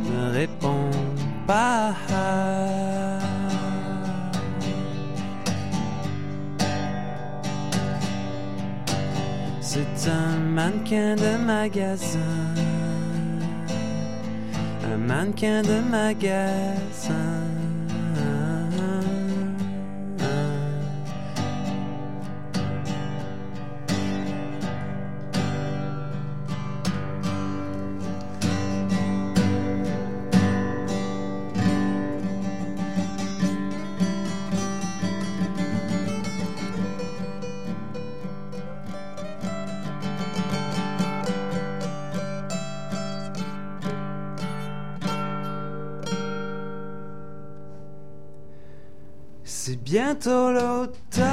ne répond pas. C'est un mannequin de magasin. Un mannequin de magasin. C'est bientôt l'automne,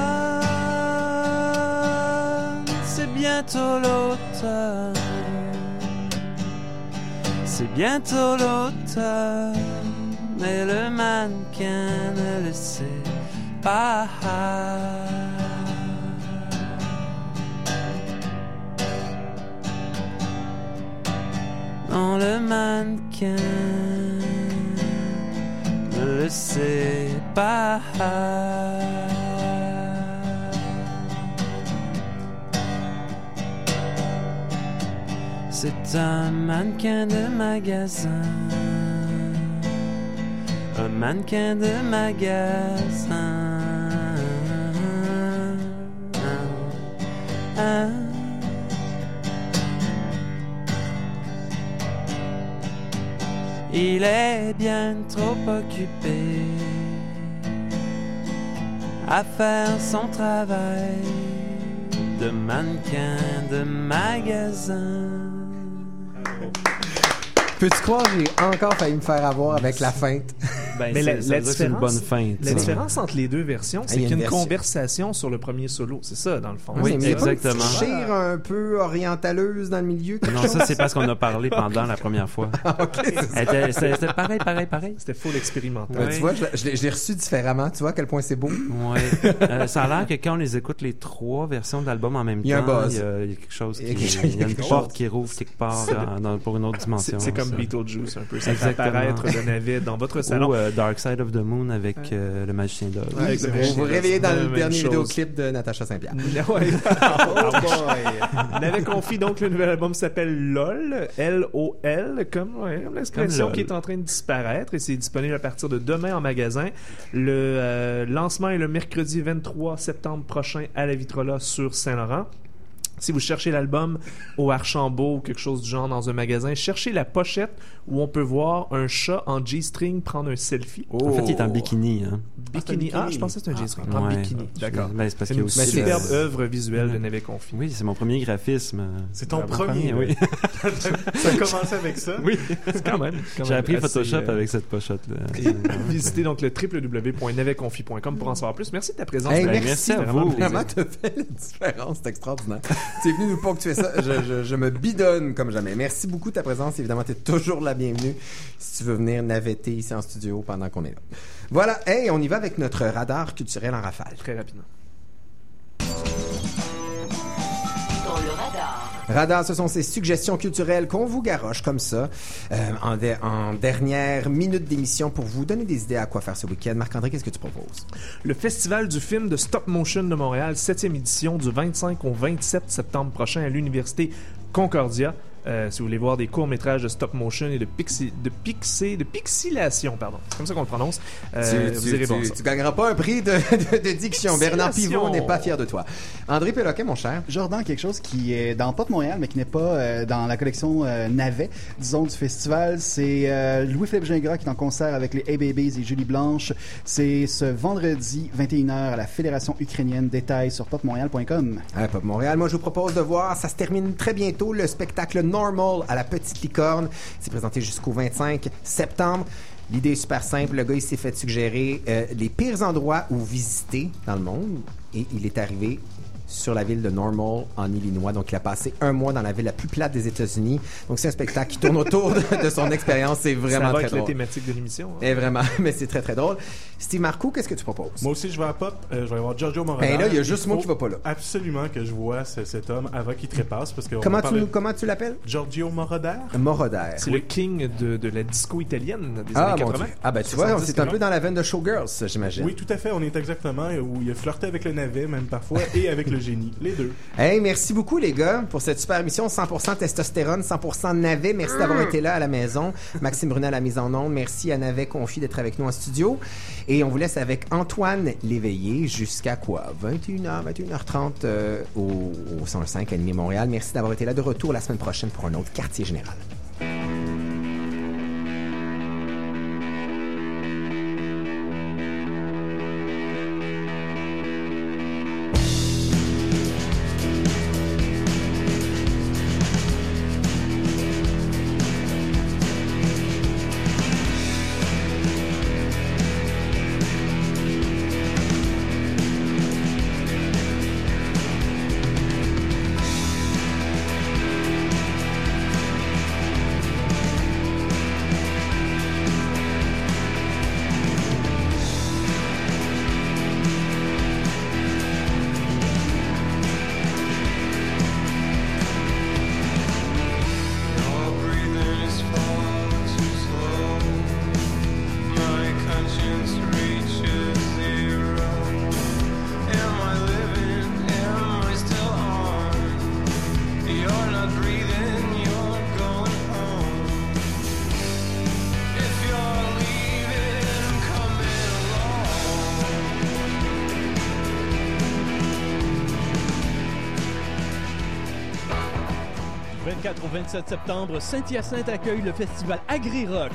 c'est bientôt l'automne, c'est bientôt l'automne, mais le mannequin ne le sait pas. Non, le mannequin ne le sait C'est un mannequin de magasin. Un mannequin de magasin. Il est bien trop occupé à faire son travail de mannequin de magasin.
peux-tu croire j'ai encore failli me faire avoir avec la feinte?
Ben,
Mais la,
ça c'est une
différence,
bonne fin,
la différence entre les deux versions,
Ah,
c'est qu'il y a
une
une
version.
conversation sur le premier solo. C'est ça, dans le fond.
Oui,
mais une
exactement.
chire un peu orientaleuse dans le milieu.
Non,
chose?
ça, c'est parce qu'on a parlé pendant la première fois. Elle était- C'était pareil, pareil, pareil.
C'était full expérimental.
Ben, Tu vois, je, je l'ai- reçu différemment. Tu vois à quel point c'est beau.
Ouais. Euh, ça a l'air que quand on les écoute les trois versions de l'album en même
Il y a un
temps,
buzz.
il y a, il y a quelque chose qui,
Il y a
une porte qui rouvre quelque part dans- dans- pour une autre dimension.
C'est comme. Beetlejuice un peu. Ça fait apparaître le navet dans votre salon.
Euh, Dark Side of the Moon avec euh, le magicien d'Oz.
Ouais, avec le
Vous vous réveillez dans le dernier
chose.
vidéoclip de Natacha Saint-Pierre.
Ouais. Oh boy. Navet confie donc le nouvel album s'appelle LOL, L-O-L, comme, ouais, comme l'expression qui est en train de disparaître et c'est disponible à partir de demain en magasin. Le euh, lancement est le mercredi 23 septembre prochain à la Vitrola sur Saint-Laurent. Si vous cherchez l'album au Archambault ou quelque chose du genre dans un magasin, cherchez la pochette où on peut voir un chat en G-string prendre un selfie.
En fait, il est en bikini. Hein.
Bikini. Ah, je pensais que c'était un G-string. En
Ouais.
bikini. D'accord.
Ben, c'est parce
C'est
qu'il y a
une
aussi
superbe
le-
œuvre visuelle de Navet Confi.
Oui, c'est mon premier graphisme.
C'est ton
Ah,
premier,
oui.
Ça a commencé avec ça?
Oui,
quand même. quand
J'ai
même
appris Photoshop
euh,
avec cette pochette-là.
Visitez donc le www.navetconfi.com pour en savoir plus. Merci de ta présence.
Hey,
Navet.
merci,
C'était
à vous. Vraiment, t'as fait la différence? C'est extraordinaire. tu es venu nous ponctuer ça. Je, je, je me bidonne comme jamais. Merci beaucoup de ta présence. Évidemment, tu es toujours la bienvenue si tu veux venir navetter ici en studio pendant qu'on est là. Voilà. Hey, on y va avec notre radar culturel en rafale.
Très rapidement.
Dans le radar.
Radar, ce sont ces suggestions culturelles qu'on vous garoche comme ça euh, en, en dernière minute d'émission pour vous donner des idées à quoi faire ce week-end. Marc-André, qu'est-ce que tu proposes?
Le Festival du film de stop motion de Montréal, 7e édition du 25 au 27 septembre prochain à l'Université Concordia. Euh, si vous voulez voir des courts-métrages de stop motion et de, pixi, de, pixé, de pixilation, pardon. C'est comme ça qu'on le prononce. Euh,
tu,
vous
tu-
irez voir
tu-
ça.
tu gagneras pas un prix de, de- de diction. Bernard. Pivot n'est pas fier de toi. André Péloquet, mon cher.
Jordan, quelque chose qui est dans Pop Montréal, mais qui n'est pas euh, dans la collection euh, Navet, disons, du festival. C'est euh, Louis-Philippe Gingras qui est en concert avec les A-Babies et Julie Blanche. C'est ce vendredi 21h à la Fédération ukrainienne. Détails sur popmontréal.com.
À Pop Montréal, moi je vous propose de voir, ça se termine très bientôt, le spectacle Normal à la Petite Licorne. C'est présenté jusqu'au 25 septembre. L'idée est super simple. Le gars, il s'est fait suggérer euh, les pires endroits où visiter dans le monde et il est arrivé sur la ville de Normal en Illinois. Donc, il a passé un mois dans la ville la plus plate des États-Unis. Donc, c'est un spectacle qui tourne autour de, de son expérience. C'est
Ça
vraiment
va
très
avec la thématique de l'émission. hein.
Et vraiment, mais c'est très très drôle. Steve Marcoux, qu'est-ce que tu proposes?
Moi aussi, je vais à Pop. Euh, je vais voir Giorgio Moroder.
Ben là, il y a juste moi qui va pas là.
Absolument que je vois ce- cet homme avant qu'il trépasse. Parce que on
Comment tu, comment tu l'appelles?
Giorgio Moroder.
Moroder.
C'est le king de, de la disco italienne des
Ah,
années
mon
80.
Dieu. Ah, ben tu vois,
70,
c'est un peu
80.
dans la veine de Showgirls, j'imagine.
Oui, tout à fait. On est exactement où il a flirté avec le navet, même parfois, et avec le génie. Les deux.
Hey, merci beaucoup les gars pour cette super émission 100% testostérone, 100% navet. Merci d'avoir été là à la maison. Maxime Brunet à la mise en onde. Merci à Navet Confi d'être avec nous en studio. Et on vous laisse avec Antoine Léveillé jusqu'à quoi? 21h, 21h30 euh, au, au 105 Animé Montréal. Merci d'avoir été là de retour la semaine prochaine pour un autre quartier général.
24 au 27 septembre, Saint-Hyacinthe accueille le festival Agri-Rock.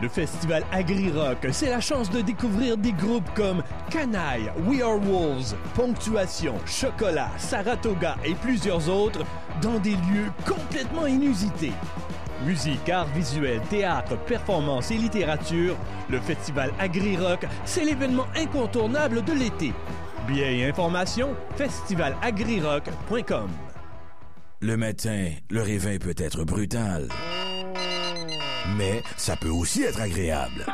Le festival Agri-Rock, c'est la chance de découvrir des groupes comme Canaille, We Are Wolves, Ponctuation, Chocolat, Saratoga et plusieurs autres dans des lieux complètement inusités. Musique, arts visuels, théâtre, performance et littérature, le festival Agri-Rock, c'est l'événement incontournable de l'été. Billets et informations, festivalagrirock.com.
Le matin, le réveil peut être brutal. Mais ça peut aussi être agréable.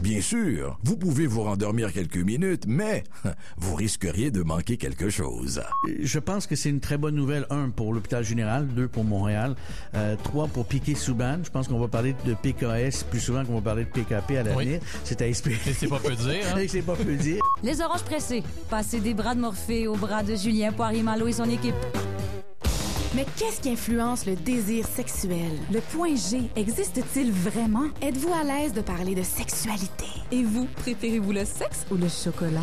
Bien sûr, vous pouvez vous rendormir quelques minutes, mais vous risqueriez de manquer quelque chose.
Je pense que c'est une très bonne nouvelle, un, pour l'hôpital général, deux, pour Montréal, euh, trois, pour Piquet-Souban. Je pense qu'on va parler de PKS plus souvent qu'on va parler de PKP à l'avenir. C'est à espérer.
Et c'est pas peu dire, hein?
C'est pas peu dire.
Les oranges pressées. Passer des bras de Morphée aux bras de Julien Poirier-Malo et son équipe.
Mais qu'est-ce qui influence le désir sexuel? Le point G existe-t-il vraiment? Êtes-vous à l'aise de parler de sexualité?
Et vous, préférez-vous le sexe ou le chocolat?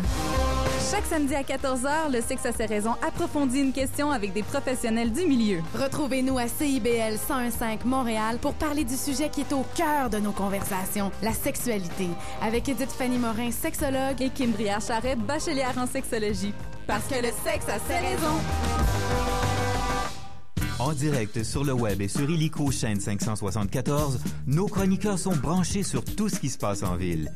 Chaque samedi à 14h, le sexe à ses raisons approfondit une question avec des professionnels du milieu.
Retrouvez-nous à CIBL 1015 Montréal pour parler du sujet qui est au cœur de nos conversations, la sexualité, avec Edith Fanny Morin, sexologue,
Et Kim Briard-Charret, bachelière en sexologie. Parce que le sexe a ses raisons.
En direct sur le web et sur Illico chaîne 574, nos chroniqueurs sont branchés sur tout ce qui se passe en ville.